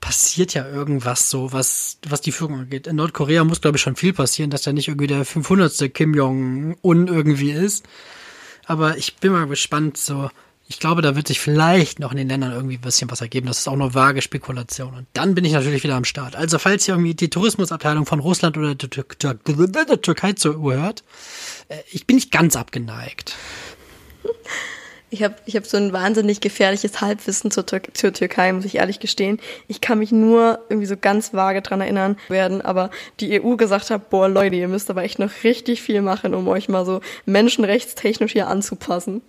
passiert ja irgendwas so, was, was die Führung angeht. In Nordkorea muss, glaube ich, schon viel passieren, dass da nicht irgendwie der 500. Kim Jong-un irgendwie ist. Aber ich bin mal gespannt, so. Ich glaube, da wird sich vielleicht noch in den Ländern irgendwie ein bisschen was ergeben. Das ist auch nur vage Spekulation. Und dann bin ich natürlich wieder am Start. Also, falls ihr irgendwie die Tourismusabteilung von Russland oder der, Türkei zuhört, äh, ich bin nicht ganz abgeneigt. Ich habe ich hab so ein wahnsinnig gefährliches Halbwissen zur, Tür zur Türkei, muss ich ehrlich gestehen. Ich kann mich nur irgendwie so ganz vage dran erinnern werden, aber die EU gesagt hat, boah Leute, ihr müsst aber echt noch richtig viel machen, um euch mal so menschenrechtstechnisch hier anzupassen.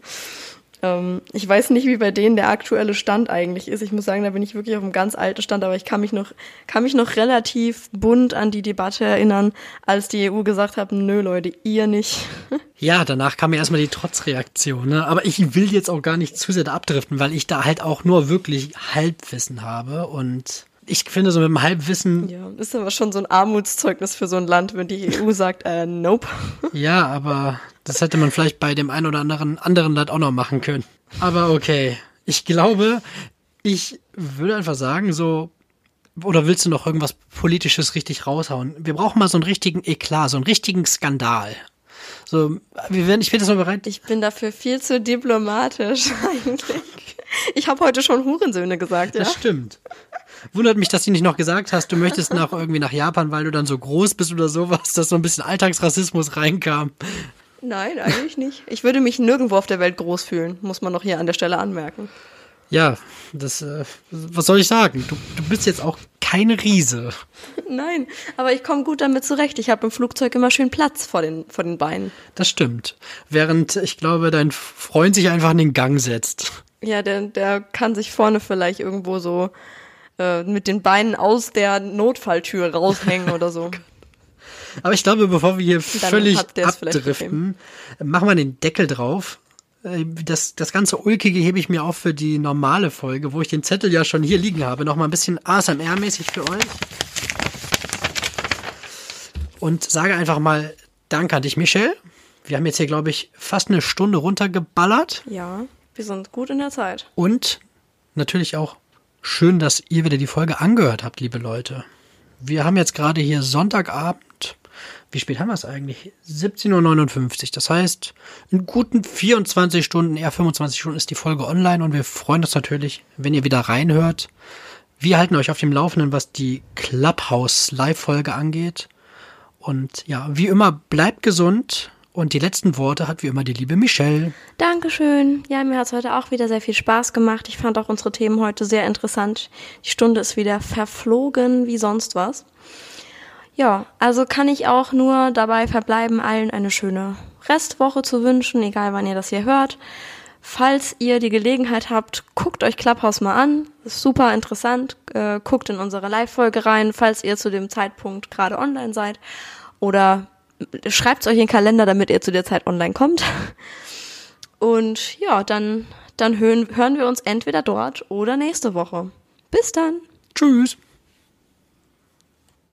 Ähm, ich weiß nicht, wie bei denen der aktuelle Stand eigentlich ist. Ich muss sagen, da bin ich wirklich auf einem ganz alten Stand, aber ich kann mich noch, kann mich noch relativ bunt an die Debatte erinnern, als die EU gesagt hat, nö Leute, ihr nicht. Ja, danach kam ja erstmal die Trotzreaktion, ne? Aber ich will jetzt auch gar nicht zu sehr da abdriften, weil ich da halt auch nur wirklich Halbwissen habe und ich finde so mit dem Halbwissen. Ja, ist aber schon so ein Armutszeugnis für so ein Land, wenn die EU sagt, äh, nope. Ja, aber das hätte man vielleicht bei dem einen oder anderen anderen Land auch noch machen können. Aber okay. Ich glaube, ich würde einfach sagen, so, oder willst du noch irgendwas Politisches richtig raushauen? Wir brauchen mal so einen richtigen Eklat, so einen richtigen Skandal. So, wir werden, ich bin jetzt mal bereit. Ich bin dafür viel zu diplomatisch eigentlich. Ich habe heute schon Hurensöhne gesagt, ja. Das stimmt. Wundert mich, dass du nicht noch gesagt hast, du möchtest nach irgendwie nach Japan, weil du dann so groß bist oder sowas, dass so ein bisschen Alltagsrassismus reinkam. Nein, eigentlich nicht. Ich würde mich nirgendwo auf der Welt groß fühlen, muss man noch hier an der Stelle anmerken. Ja, das, äh, was soll ich sagen? Du, du bist jetzt auch kein Riese. Nein, aber ich komme gut damit zurecht. Ich habe im Flugzeug immer schön Platz vor den, vor den Beinen. Das stimmt. Während ich glaube, dein Freund sich einfach in den Gang setzt. Ja, der, der kann sich vorne vielleicht irgendwo so äh, mit den Beinen aus der Notfalltür raushängen oder so. Aber ich glaube, bevor wir hier Dann völlig abdriften, machen wir den Deckel drauf. Äh, Das, das ganze Ulkige hebe ich mir auf für die normale Folge, wo ich den Zettel ja schon hier liegen habe. Noch mal ein bisschen ASMR-mäßig für euch. Und sage einfach mal Danke an dich, Michelle. Wir haben jetzt hier, glaube ich, fast eine Stunde runtergeballert. Ja, wir sind gut in der Zeit. Und natürlich auch schön, dass ihr wieder die Folge angehört habt, liebe Leute. Wir haben jetzt gerade hier Sonntagabend. Wie spät haben wir es eigentlich? 17.59 Uhr. Das heißt, in guten 24 Stunden, eher 25 Stunden ist die Folge online und wir freuen uns natürlich, wenn ihr wieder reinhört. Wir halten euch auf dem Laufenden, was die Clubhouse Live-Folge angeht. Und ja, wie immer, bleibt gesund. Und die letzten Worte hat wie immer die liebe Michelle. Dankeschön. Ja, mir hat es heute auch wieder sehr viel Spaß gemacht. Ich fand auch unsere Themen heute sehr interessant. Die Stunde ist wieder verflogen wie sonst was. Ja, also kann ich auch nur dabei verbleiben, allen eine schöne Restwoche zu wünschen, egal wann ihr das hier hört. Falls ihr die Gelegenheit habt, guckt euch Clubhouse mal an. Ist super interessant. Äh, guckt in unsere Live-Folge rein, falls ihr zu dem Zeitpunkt gerade online seid. Oder schreibt euch in den Kalender, damit ihr zu der Zeit online kommt. Und ja, dann, dann hören, hören wir uns entweder dort oder nächste Woche. Bis dann. Tschüss.